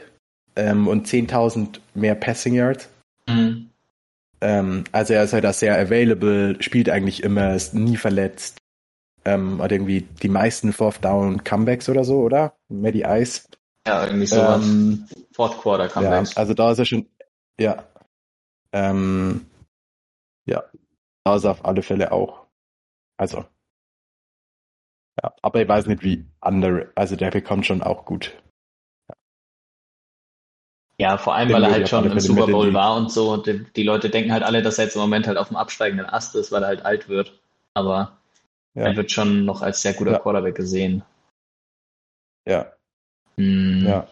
ähm, und 10.000 mehr Passing Yards. Ähm, also er ist halt da sehr available, spielt eigentlich immer, ist nie verletzt. Ähm, hat irgendwie die meisten Fourth Down Comebacks oder so, oder? Die Eis.
Ja, irgendwie sowas.
Ähm,
Fourth Quarter
ja,
Comebacks.
also da ist er schon, ja. Ähm, ja, da ist er auf alle Fälle auch. Also. Ja, aber ich weiß nicht, wie andere, also der bekommt schon auch gut.
Ja, vor allem, weil er halt schon im Super Bowl war und so. Die, die Leute denken halt alle, dass er jetzt im Moment halt auf dem absteigenden Ast ist, weil er halt alt wird. Aber
Ja,
er wird schon noch als sehr guter
Ja.
Quarterback gesehen.
ja,
Hm,
ja.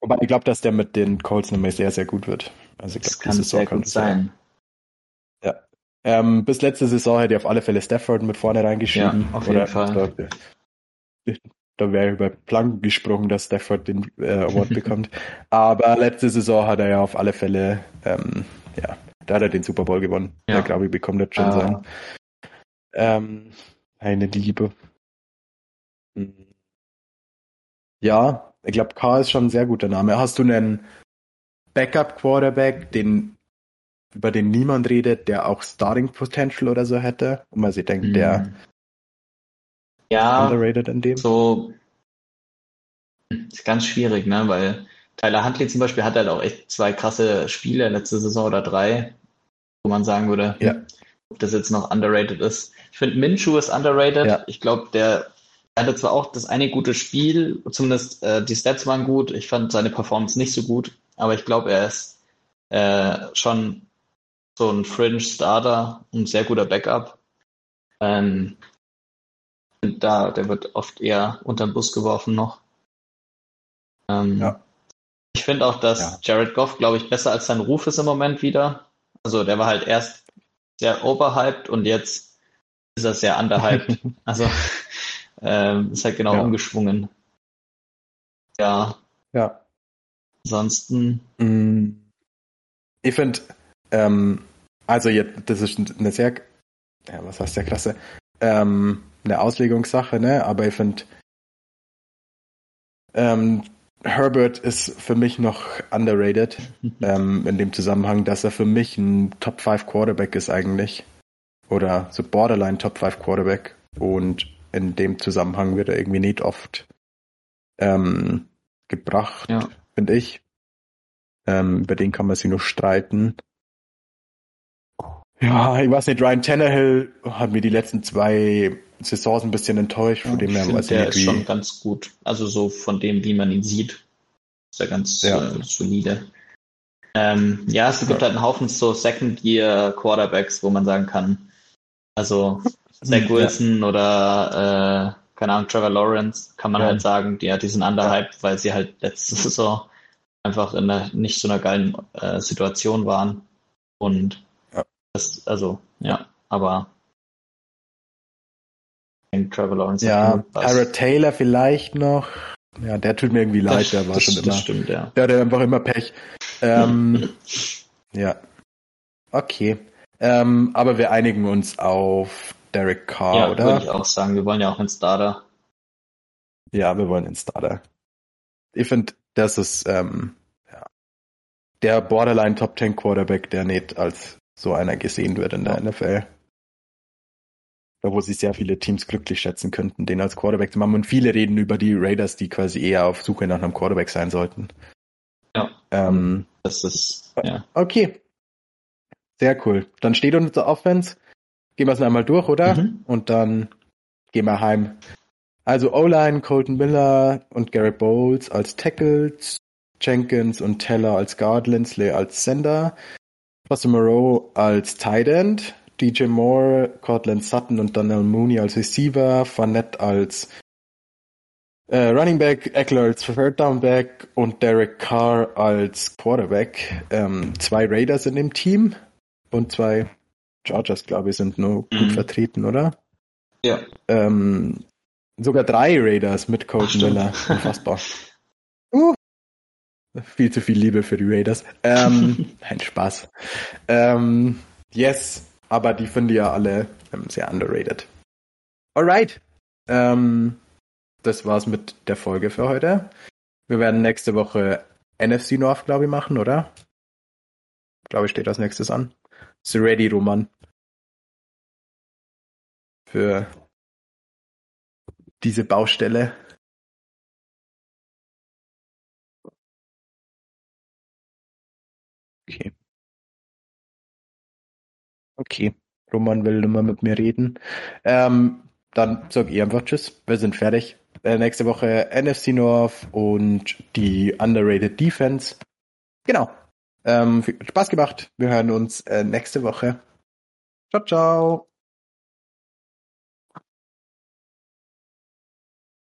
Wobei ich glaube, dass der mit den Colts nämlich sehr, sehr gut wird. Also ich
Das
glaube,
kann
die Saison
sehr
kann
gut
das
sein.
Ähm, bis letzte Saison hätte ich auf alle Fälle Stafford mit vorne reingeschrieben.
Ja, auf jeden
Oder,
Fall.
Da, da wäre über Planken gesprungen, dass Stafford den äh, Award bekommt. Aber letzte Saison hat er ja auf alle Fälle, ähm, ja, da hat er den Super Bowl gewonnen.
Ja.
Glaube ich, bekommt das schon
Ah.
sein. Ähm, eine Liebe. Hm. Ja, ich glaube, K ist schon ein sehr guter Name. Hast du einen Backup-Quarterback, den über den niemand redet, der auch Starting Potential oder so hätte? Und man sich denkt, der
Hm. Ja,
underrated in dem?
so ist ganz schwierig, ne? Weil Tyler Huntley zum Beispiel hat halt auch echt zwei krasse Spiele letzte Saison oder drei, wo man sagen würde,
Ja.
hm, ob das jetzt noch underrated ist. Ich finde Minshew ist underrated.
Ja.
Ich glaube, der hatte zwar auch das eine gute Spiel, zumindest äh, die Stats waren gut. Ich fand seine Performance nicht so gut, aber ich glaube, er ist äh, schon so ein Fringe Starter und sehr guter Backup. Ähm, da, der wird oft eher unter den Bus geworfen noch. Ähm,
Ja.
Ich finde auch, dass
Ja.
Jared Goff, glaube ich, besser als sein Ruf ist im Moment wieder. Also der war halt erst sehr overhyped und jetzt ist er sehr underhyped. also ähm, ist halt genau
Ja.
umgeschwungen. Ja,
Ja.
ansonsten,
Mm. Ich finde, ähm, also jetzt, das ist eine sehr, ja, was heißt sehr klasse, ähm, eine Auslegungssache, ne? Aber ich finde, ähm, Herbert ist für mich noch underrated ähm, in dem Zusammenhang, dass er für mich ein Top 5 Quarterback ist eigentlich. Oder so Borderline Top 5 Quarterback. Und in dem Zusammenhang wird er irgendwie nicht oft ähm, gebracht, ja. finde ich. Ähm, über den kann man sich nur streiten. Ja, ich weiß nicht, Ryan Tannehill hat mir die letzten zwei Saisons ein bisschen enttäuscht,
von dem her weiß der ist schon ganz gut. Also so von dem, wie man ihn sieht, ist er ganz ja. äh, solide. Ähm, ja, es gibt ja. halt einen Haufen so Second-Year-Quarterbacks, wo man sagen kann, also Zach Wilson ja. oder äh, keine Ahnung, Trevor Lawrence, kann man ja. halt sagen, die, die sind underhyped, weil sie halt letzte Saison einfach in einer nicht so einer geilen äh, Situation waren. Und ja. Das, also, ja, aber
Trevor Lawrence. Ja, Tyrod Taylor vielleicht noch. Ja, der tut mir irgendwie leid, das, der war
das,
schon immer.
Das stimmt, ja.
Der hatte einfach immer Pech. Ähm, ja. Okay. Ähm, aber wir einigen uns auf Derek Carr, ja, oder?
würde ich auch sagen. Wir wollen ja auch einen Starter.
Ja, wir wollen einen Starter. Ich finde, das ist ähm, ja, der Borderline Top 10 Quarterback, der nicht als so einer gesehen wird in der ja. NFL. Da wo sich sehr viele Teams glücklich schätzen könnten, den als Quarterback zu machen. Und viele reden über die Raiders, die quasi eher auf Suche nach einem Quarterback sein sollten.
Ja. Ähm, das ist, ja.
Okay. Sehr cool. Dann steht unsere Offense. Gehen wir es einmal durch, oder? Mhm. Und dann gehen wir heim. Also O-Line, Colton Miller und Garrett Bowles als Tackles, Jenkins und Teller als Guard, Lindsley als Sender, Foster Moreau als Tight End, DJ Moore, Cortland Sutton und Daniel Mooney als Receiver, Fournette als äh, Running Back, Eckler als Third Down Back und Derek Carr als Quarterback. Ähm, zwei Raiders in dem Team und zwei Chargers, glaube ich, sind nur gut mhm. vertreten, oder?
Ja.
Ähm, sogar drei Raiders mit Coach Miller. Unfassbar. Uh. Viel zu viel Liebe für die Raiders. Ähm, ein Spaß. Ähm, yes, aber die finde ich ja alle ähm, sehr underrated. Alright. Ähm, das war's mit der Folge für heute. Wir werden nächste Woche NFC North, glaube ich, machen, oder? Glaube ich, steht als nächstes an. Ist ready, Roman? Für diese Baustelle. Okay. Okay. Roman will nur mit mir reden. Ähm, dann sag ich einfach Tschüss. Wir sind fertig. Äh, nächste Woche NFC North und die Underrated Defense. Genau. Ähm, Spaß gemacht. Wir hören uns äh, nächste Woche. Ciao, ciao.